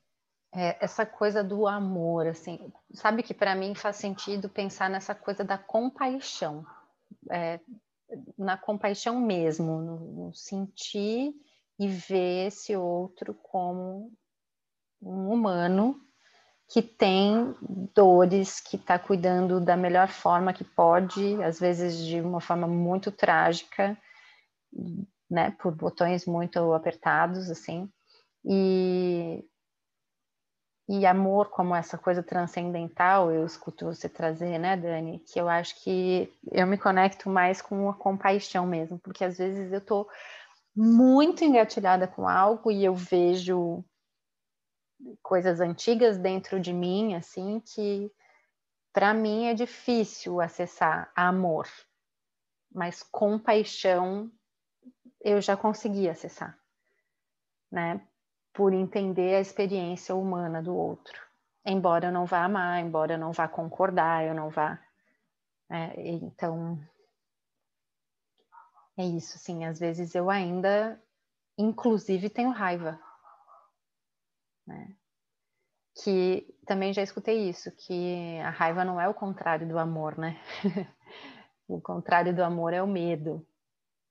é, essa coisa do amor, assim, sabe que para mim faz sentido pensar nessa coisa da compaixão, é, na compaixão mesmo, no, no, sentir e ver esse outro como um humano que tem dores, que está cuidando da melhor forma que pode, às vezes de uma forma muito trágica, né, por botões muito apertados, assim, e e amor como essa coisa transcendental, eu escuto você trazer, né, Dani? Que eu acho que eu me conecto mais com a compaixão mesmo, porque às vezes eu tô muito engatilhada com algo e eu vejo coisas antigas dentro de mim, assim, que para mim é difícil acessar amor, mas compaixão eu já consegui acessar, né? Por entender a experiência humana do outro. Embora eu não vá amar, embora eu não vá concordar, eu não vá. É, então, é isso, sim. Às vezes eu ainda, inclusive, tenho raiva. Né? Que também já escutei isso, que a raiva não é o contrário do amor, né? (laughs) o contrário do amor é o medo.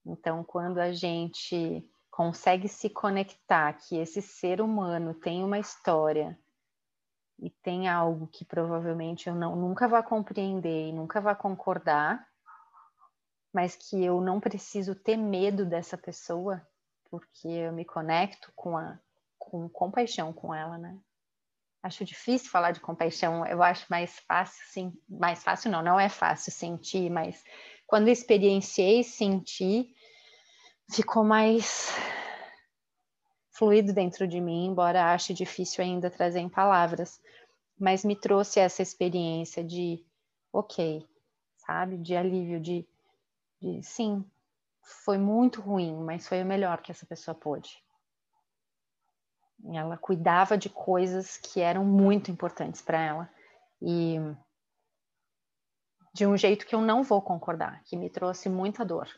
Então, quando a gente consegue se conectar que esse ser humano tem uma história e tem algo que provavelmente eu não nunca vá compreender e nunca vá concordar, mas que eu não preciso ter medo dessa pessoa, porque eu me conecto com a com compaixão com ela, né? Acho difícil falar de compaixão, eu acho mais fácil, sim, mais fácil não, não é fácil sentir, mas quando experienciei sentir, ficou mais fluido dentro de mim, embora ache difícil ainda trazer em palavras, mas me trouxe essa experiência de, ok, sabe, de alívio, de, de sim, foi muito ruim, mas foi o melhor que essa pessoa pôde. Ela cuidava de coisas que eram muito importantes para ela. E de um jeito que eu não vou concordar, que me trouxe muita dor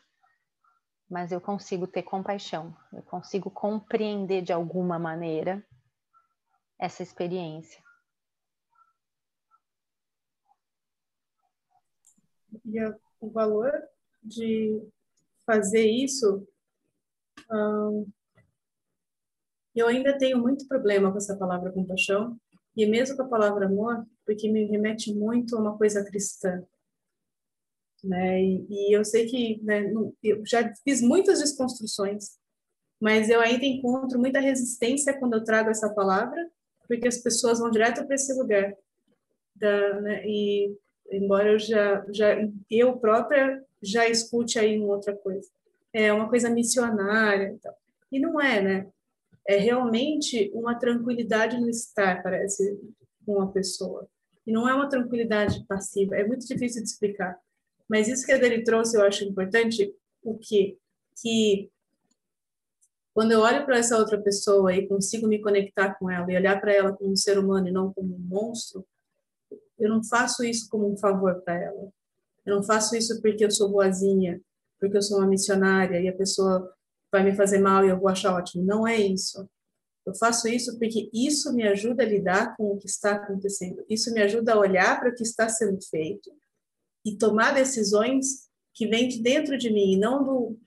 mas eu consigo ter compaixão, eu consigo compreender de alguma maneira essa experiência. E o valor de fazer isso, hum, eu ainda tenho muito problema com essa palavra compaixão, e mesmo com a palavra amor, porque me remete muito a uma coisa cristã né? E, e eu sei que né, eu já fiz muitas desconstruções, mas eu ainda encontro muita resistência quando eu trago essa palavra, porque as pessoas vão direto para esse lugar. Da, né, e embora eu já, já eu própria já escute aí uma outra coisa, é uma coisa missionária, então. e não é, né? É realmente uma tranquilidade no estar, parece, com a pessoa. E não é uma tranquilidade passiva, é muito difícil de explicar. Mas isso que a Dani trouxe, eu acho importante, o quê? Que quando eu olho para essa outra pessoa e consigo me conectar com ela e olhar para ela como um ser humano e não como um monstro, eu não faço isso como um favor para ela. Eu não faço isso porque eu sou boazinha, porque eu sou uma missionária e a pessoa vai me fazer mal e eu vou achar ótimo. Não é isso. Eu faço isso porque isso me ajuda a lidar com o que está acontecendo. Isso me ajuda a olhar para o que está sendo feito e tomar decisões que vêm de dentro de mim, não do,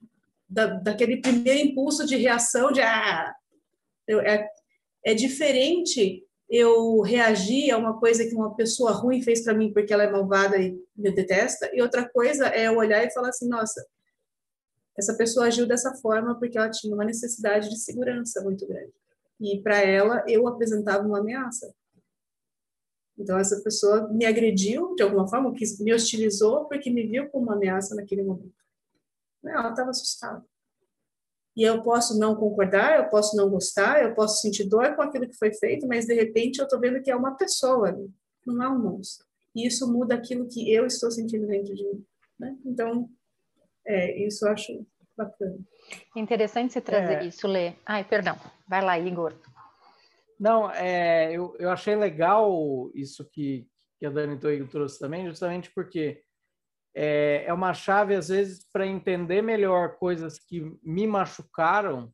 da, daquele primeiro impulso de reação de ah, eu, é, é diferente eu reagir a uma coisa que uma pessoa ruim fez para mim porque ela é malvada e me detesta, e outra coisa é eu olhar e falar assim, nossa, essa pessoa agiu dessa forma porque ela tinha uma necessidade de segurança muito grande. E para ela, eu apresentava uma ameaça. Então, essa pessoa me agrediu de alguma forma, me hostilizou porque me viu como uma ameaça naquele momento. Ela estava assustada. E eu posso não concordar, eu posso não gostar, eu posso sentir dor com aquilo que foi feito, mas de repente eu estou vendo que é uma pessoa ali, não é um monstro. E isso muda aquilo que eu estou sentindo dentro de mim. Né? Então, é, isso eu acho bacana. Interessante você trazer é... isso, Lê. Ai, perdão. Vai lá, Igor. Não, é, eu, eu achei legal isso que, que a Dani Toigo trouxe também, justamente porque é, é uma chave, às vezes, para entender melhor coisas que me machucaram.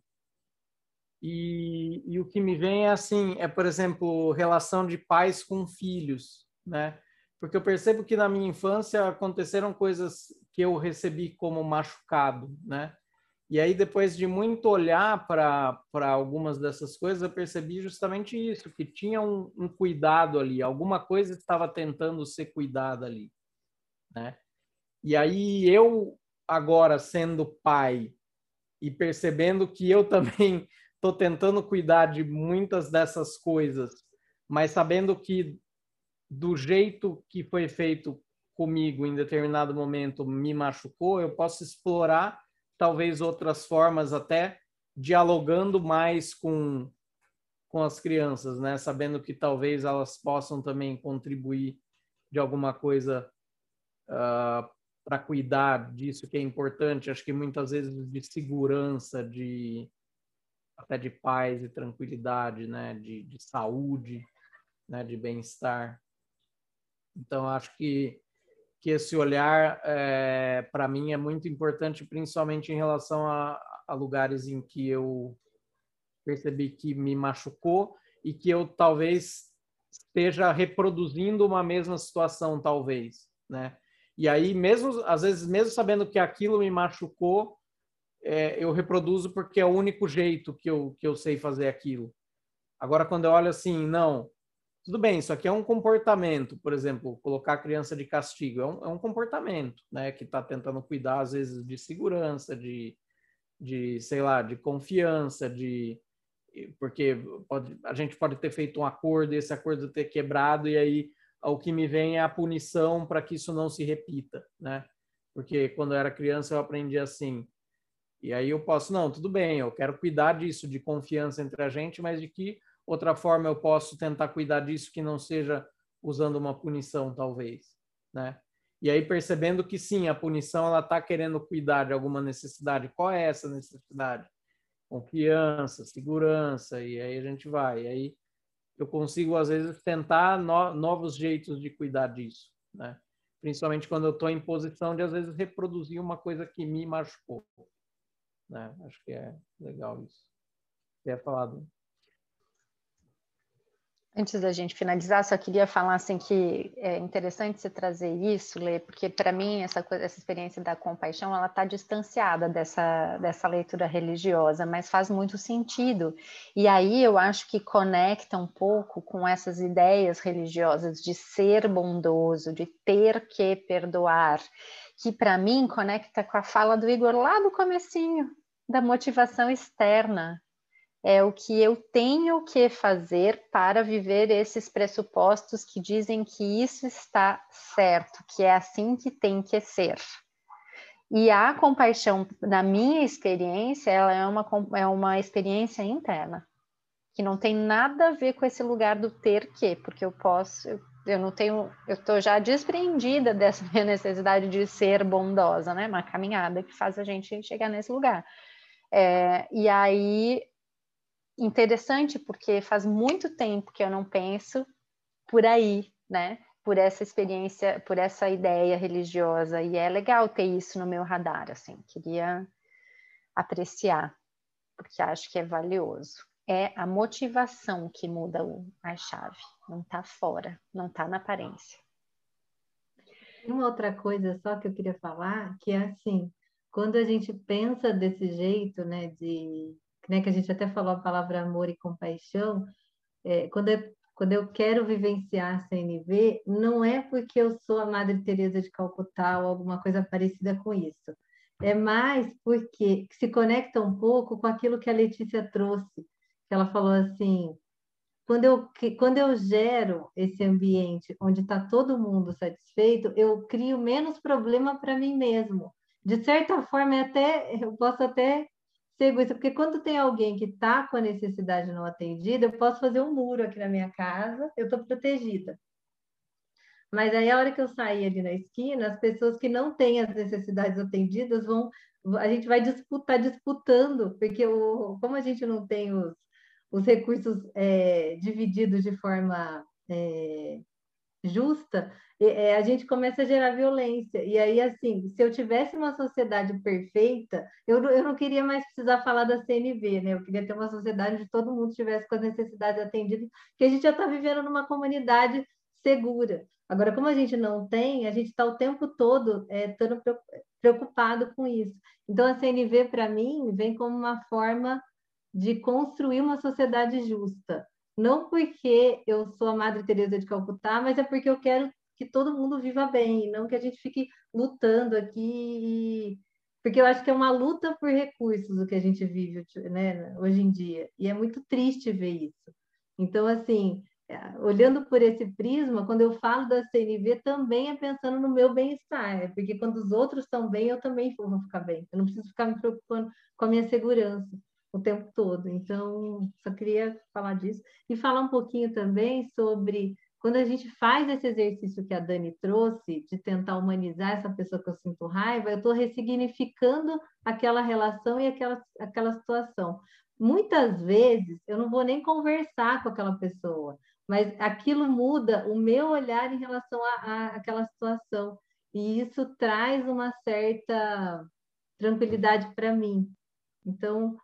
E, e o que me vem é assim, é, por exemplo, relação de pais com filhos, né? Porque eu percebo que na minha infância aconteceram coisas que eu recebi como machucado, né? E aí, depois de muito olhar para algumas dessas coisas, eu percebi justamente isso, que tinha um, um, cuidado ali, alguma coisa estava tentando ser cuidada ali, né? E aí, eu, agora sendo pai e percebendo que eu (laughs) também estou tentando cuidar de muitas dessas coisas, mas sabendo que do jeito que foi feito comigo em determinado momento me machucou, eu posso explorar talvez outras formas até dialogando mais com com as crianças, né? Sabendo que talvez elas possam também contribuir de alguma coisa uh, ah, para cuidar disso que é importante. Acho que muitas vezes de segurança, de até de paz e tranquilidade, né? De, de saúde, né? De bem-estar. Então acho que que esse olhar, é, para mim, é muito importante, principalmente em relação a, a, lugares em que eu percebi que me machucou e que eu talvez esteja reproduzindo uma mesma situação, talvez, né? E aí, mesmo às vezes, mesmo sabendo que aquilo me machucou, é, eu reproduzo porque é o único jeito que eu, que eu sei fazer aquilo. Agora, quando eu olho assim, não, tudo bem, isso aqui é um comportamento, por exemplo, colocar a criança de castigo, é um, é um comportamento, né, que está tentando cuidar, às vezes, de segurança, de, de, sei lá, de confiança, de porque pode, a gente pode ter feito um acordo, esse acordo ter quebrado, e aí o que me vem é a punição para que isso não se repita, né? Porque quando eu era criança eu aprendi assim, e aí eu posso, não, tudo bem, eu quero cuidar disso, de confiança entre a gente, mas de que outra forma eu posso tentar cuidar disso que não seja usando uma punição, talvez, né? E aí percebendo que sim, a punição ela está querendo cuidar de alguma necessidade. Qual é essa necessidade? Confiança, segurança, e aí a gente vai. E aí eu consigo às vezes tentar no, novos jeitos de cuidar disso, né? Principalmente quando eu estou em posição de às vezes reproduzir uma coisa que me machucou, né? Acho que é legal isso. Você ia falar do... Antes da gente finalizar, só queria falar assim que é interessante você trazer isso, Lê, porque para mim essa, coisa, essa experiência da compaixão ela está distanciada dessa, dessa leitura religiosa, mas faz muito sentido. E aí eu acho que conecta um pouco com essas ideias religiosas de ser bondoso, de ter que perdoar, que para mim conecta com a fala do Igor lá do comecinho, da motivação externa, é o que eu tenho que fazer para viver esses pressupostos que dizem que isso está certo, que é assim que tem que ser. E a compaixão, na minha experiência, ela é uma, é uma experiência interna, que não tem nada a ver com esse lugar do ter que, porque eu posso, eu, eu não tenho, eu estou já despreendida (laughs) dessa minha necessidade de ser bondosa, né? Uma caminhada que faz a gente chegar nesse lugar. É, e aí interessante porque faz muito tempo que eu não penso por aí, né? Por essa experiência, por essa ideia religiosa e é legal ter isso no meu radar, assim. Queria apreciar porque acho que é valioso. É a motivação que muda a chave, não está fora, não está na aparência. Uma outra coisa só que eu queria falar, que é assim, quando a gente pensa desse jeito, né, de né, que a gente até falou a palavra amor e compaixão, é, quando, eu, quando eu quero vivenciar a CNV, não é porque eu sou a Madre Teresa de Calcutá ou alguma coisa parecida com isso. É mais porque se conecta um pouco com aquilo que a Letícia trouxe, que ela falou assim, quando eu, quando eu gero esse ambiente onde está todo mundo satisfeito, eu crio menos problema para mim mesmo. De certa forma, é até, eu posso até ser egoísta, porque quando tem alguém que está com a necessidade não atendida, eu posso fazer um muro aqui na minha casa, eu estou protegida. Mas aí, a hora que eu sair ali na esquina, as pessoas que não têm as necessidades atendidas vão. A gente vai disputar, disputando, porque o, como a gente não tem os, os recursos é, divididos de forma é, justa, é, a gente começa a gerar violência. E aí, assim, se eu tivesse uma sociedade perfeita, eu, eu não queria mais precisar falar da CNV, né? Eu queria ter uma sociedade onde todo mundo tivesse com as necessidades atendidas, porque a gente já está vivendo numa comunidade segura. Agora, como a gente não tem, a gente está o tempo todo é, preocupado com isso. Então, a CNV, para mim, vem como uma forma de construir uma sociedade justa. Não porque eu sou a Madre Teresa de Calcutá, mas é porque eu quero que todo mundo viva bem, não que a gente fique lutando aqui, porque eu acho que é uma luta por recursos o que a gente vive né, hoje em dia, e é muito triste ver isso. Então, assim, é, olhando por esse prisma, quando eu falo da CNV, também é pensando no meu bem-estar, é porque quando os outros estão bem, eu também vou ficar bem. Eu não preciso ficar me preocupando com a minha segurança o tempo todo. Então, só queria falar disso. E falar um pouquinho também sobre quando a gente faz esse exercício que a Dani trouxe, de tentar humanizar essa pessoa que eu sinto raiva, eu estou ressignificando aquela relação e aquela, aquela situação. Muitas vezes eu não vou nem conversar com aquela pessoa, mas aquilo muda o meu olhar em relação àquela situação. E isso traz uma certa tranquilidade para mim. Então,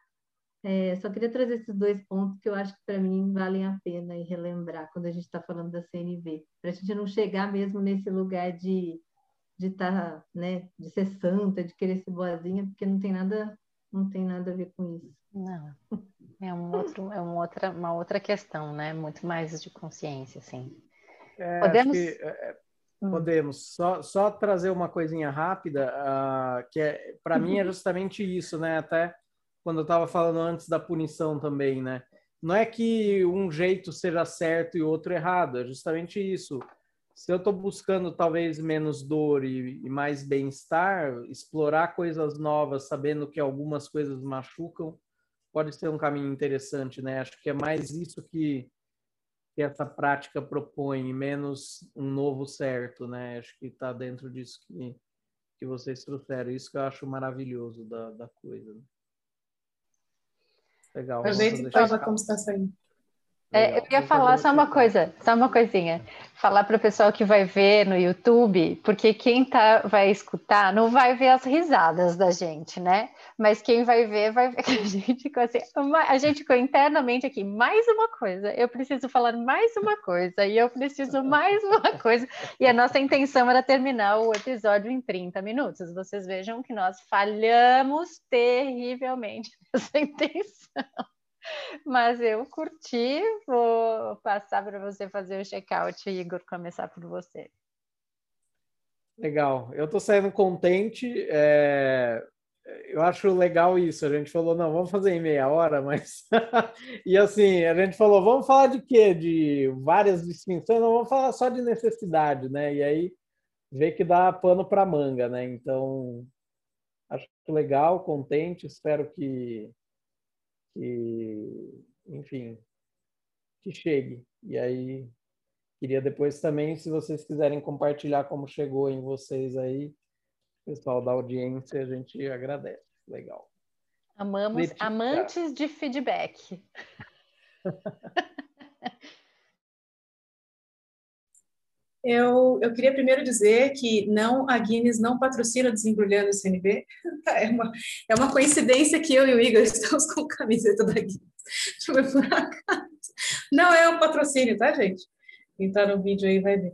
é, só queria trazer esses dois pontos que eu acho que para mim valem a pena e relembrar quando a gente está falando da CNV, para a gente não chegar mesmo nesse lugar de de estar, tá, né, de ser santa, de querer ser boazinha, porque não tem nada, não tem nada a ver com isso. Não, é um outro, é uma outra, uma outra questão, né? Muito mais de consciência, assim. É, podemos? Que, é, é, hum. podemos. Só, só trazer uma coisinha rápida, uh, que é, para mim é justamente isso, né? Até quando eu estava falando antes da punição também, né? Não é que um jeito seja certo e outro errado, é justamente isso. Se eu estou buscando talvez menos dor e, e mais bem-estar, explorar coisas novas, sabendo que algumas coisas machucam, pode ser um caminho interessante, né? Acho que é mais isso que, que essa prática propõe, menos um novo certo, né? Acho que está dentro disso que, que vocês trouxeram. Isso que eu acho maravilhoso da, da coisa. Né? Legal. A gente estava como está saindo. É, eu ia falar só uma coisa, só uma coisinha. Falar para o pessoal que vai ver no YouTube, porque quem tá, vai escutar não vai ver as risadas da gente, né? Mas quem vai ver, vai ver que a gente ficou assim, a gente ficou internamente aqui, mais uma coisa, eu preciso falar mais uma coisa, e eu preciso mais uma (laughs) coisa. E a nossa intenção era terminar o episódio em 30 minutos. Vocês vejam que nós falhamos terrivelmente (laughs) nessa intenção. Mas eu curti, vou passar para você fazer o check-out, Igor, começar por você. Legal, eu estou saindo contente. É... Eu acho legal isso. A gente falou, não, vamos fazer em meia hora, mas. (laughs) e assim, a gente falou, vamos falar de quê? De várias distinções, não vamos falar só de necessidade, né? E aí vê que dá pano para manga, né? Então, acho legal, contente, espero que que, enfim, que chegue. E aí, queria depois também, se vocês quiserem compartilhar como chegou em vocês aí, pessoal da audiência, a gente agradece. Legal. Amamos Letícia. amantes de feedback. (laughs) Eu, eu queria primeiro dizer que não, a Guinness não patrocina Desembrulhando o CNB. (laughs) É uma, é uma coincidência que eu e o Igor (laughs) estamos com camiseta da Guinness. Foi por acaso. Não é um patrocínio, tá, gente? Quem está no vídeo aí vai ver.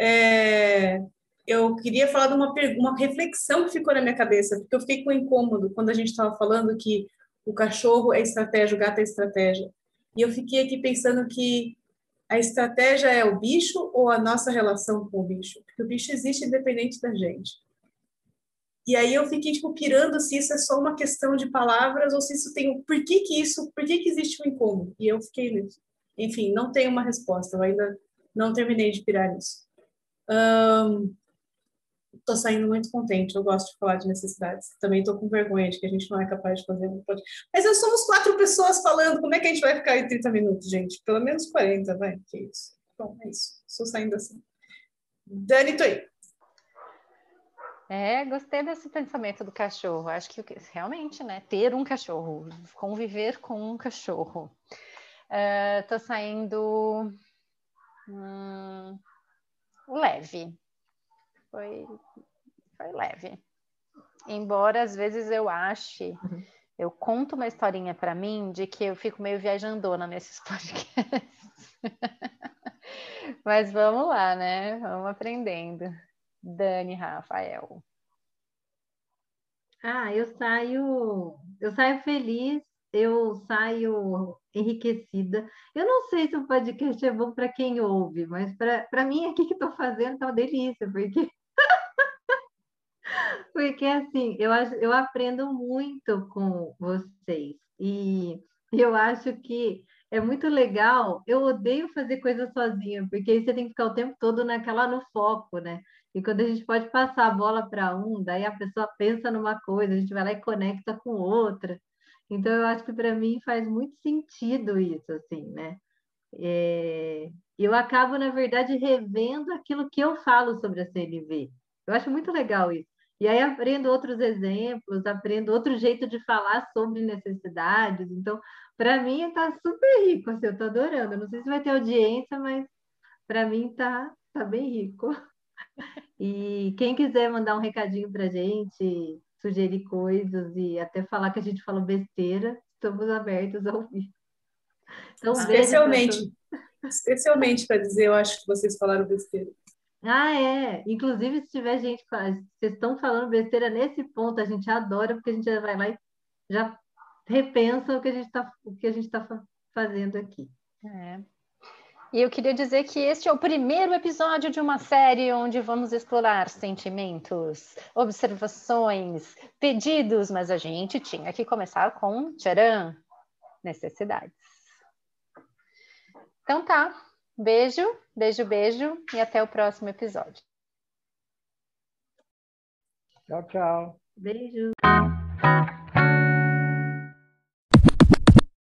É, eu queria falar de uma, uma reflexão que ficou na minha cabeça, porque eu fiquei com incômodo quando a gente estava falando que o cachorro é estratégia, o gato é estratégia. E eu fiquei aqui pensando que a estratégia é o bicho ou a nossa relação com o bicho? Porque o bicho existe independente da gente. E aí eu fiquei, tipo, pirando se isso é só uma questão de palavras ou se isso tem... Por que que isso... Por que que existe um incômodo? E eu fiquei. Enfim, não tenho uma resposta. Eu ainda não terminei de pirar nisso. Estou um, saindo muito contente. Eu gosto de falar de necessidades. Também estou com vergonha de que a gente não é capaz de fazer. Mas nós somos quatro pessoas falando. Como é que a gente vai ficar em 30 minutos, gente? Pelo menos 40, vai. Que isso. Bom, é isso. Estou saindo assim. Dani, tô aí. É, gostei desse pensamento do cachorro. Acho que realmente, né? Ter um cachorro, conviver com um cachorro. Uh, tô saindo hum, leve. Foi, foi leve. Embora às vezes eu ache, uhum. eu conto uma historinha para mim de que eu fico meio viajandona nesses (laughs) podcasts. Mas vamos lá, né? Vamos aprendendo. Dani Rafael. Ah, eu saio, eu saio feliz, eu saio enriquecida. Eu não sei se o podcast é bom para quem ouve, mas para mim aqui que estou fazendo tá uma delícia, porque porque assim, eu, eu aprendo muito com vocês e eu acho que é muito legal. Eu odeio fazer coisa sozinha, porque aí você tem que ficar o tempo todo naquela no foco, né? E quando a gente pode passar a bola para um, daí a pessoa pensa numa coisa, a gente vai lá e conecta com outra. Então eu acho que para mim faz muito sentido isso, assim, né? É... Eu acabo, na verdade, revendo aquilo que eu falo sobre a CNV. Eu acho muito legal isso. E aí aprendo outros exemplos, aprendo outro jeito de falar sobre necessidades. Então, para mim está super rico, assim, eu estou adorando. não sei se vai ter audiência, mas para mim está tá bem rico. (laughs) E quem quiser mandar um recadinho para a gente, sugerir coisas e até falar que a gente falou besteira, estamos abertos a ouvir. Então, especialmente, especialmente para dizer, eu acho que vocês falaram besteira. Ah, é. Inclusive, se tiver gente, vocês estão falando besteira nesse ponto, a gente adora, porque a gente já vai lá e já repensa o que a gente está está fazendo aqui. É. E eu queria dizer que este é o primeiro episódio de uma série onde vamos explorar sentimentos, observações, pedidos, mas a gente tinha que começar com tcharam, necessidades. Então tá. Beijo, beijo, beijo e até o próximo episódio. Tchau, tchau. Beijo.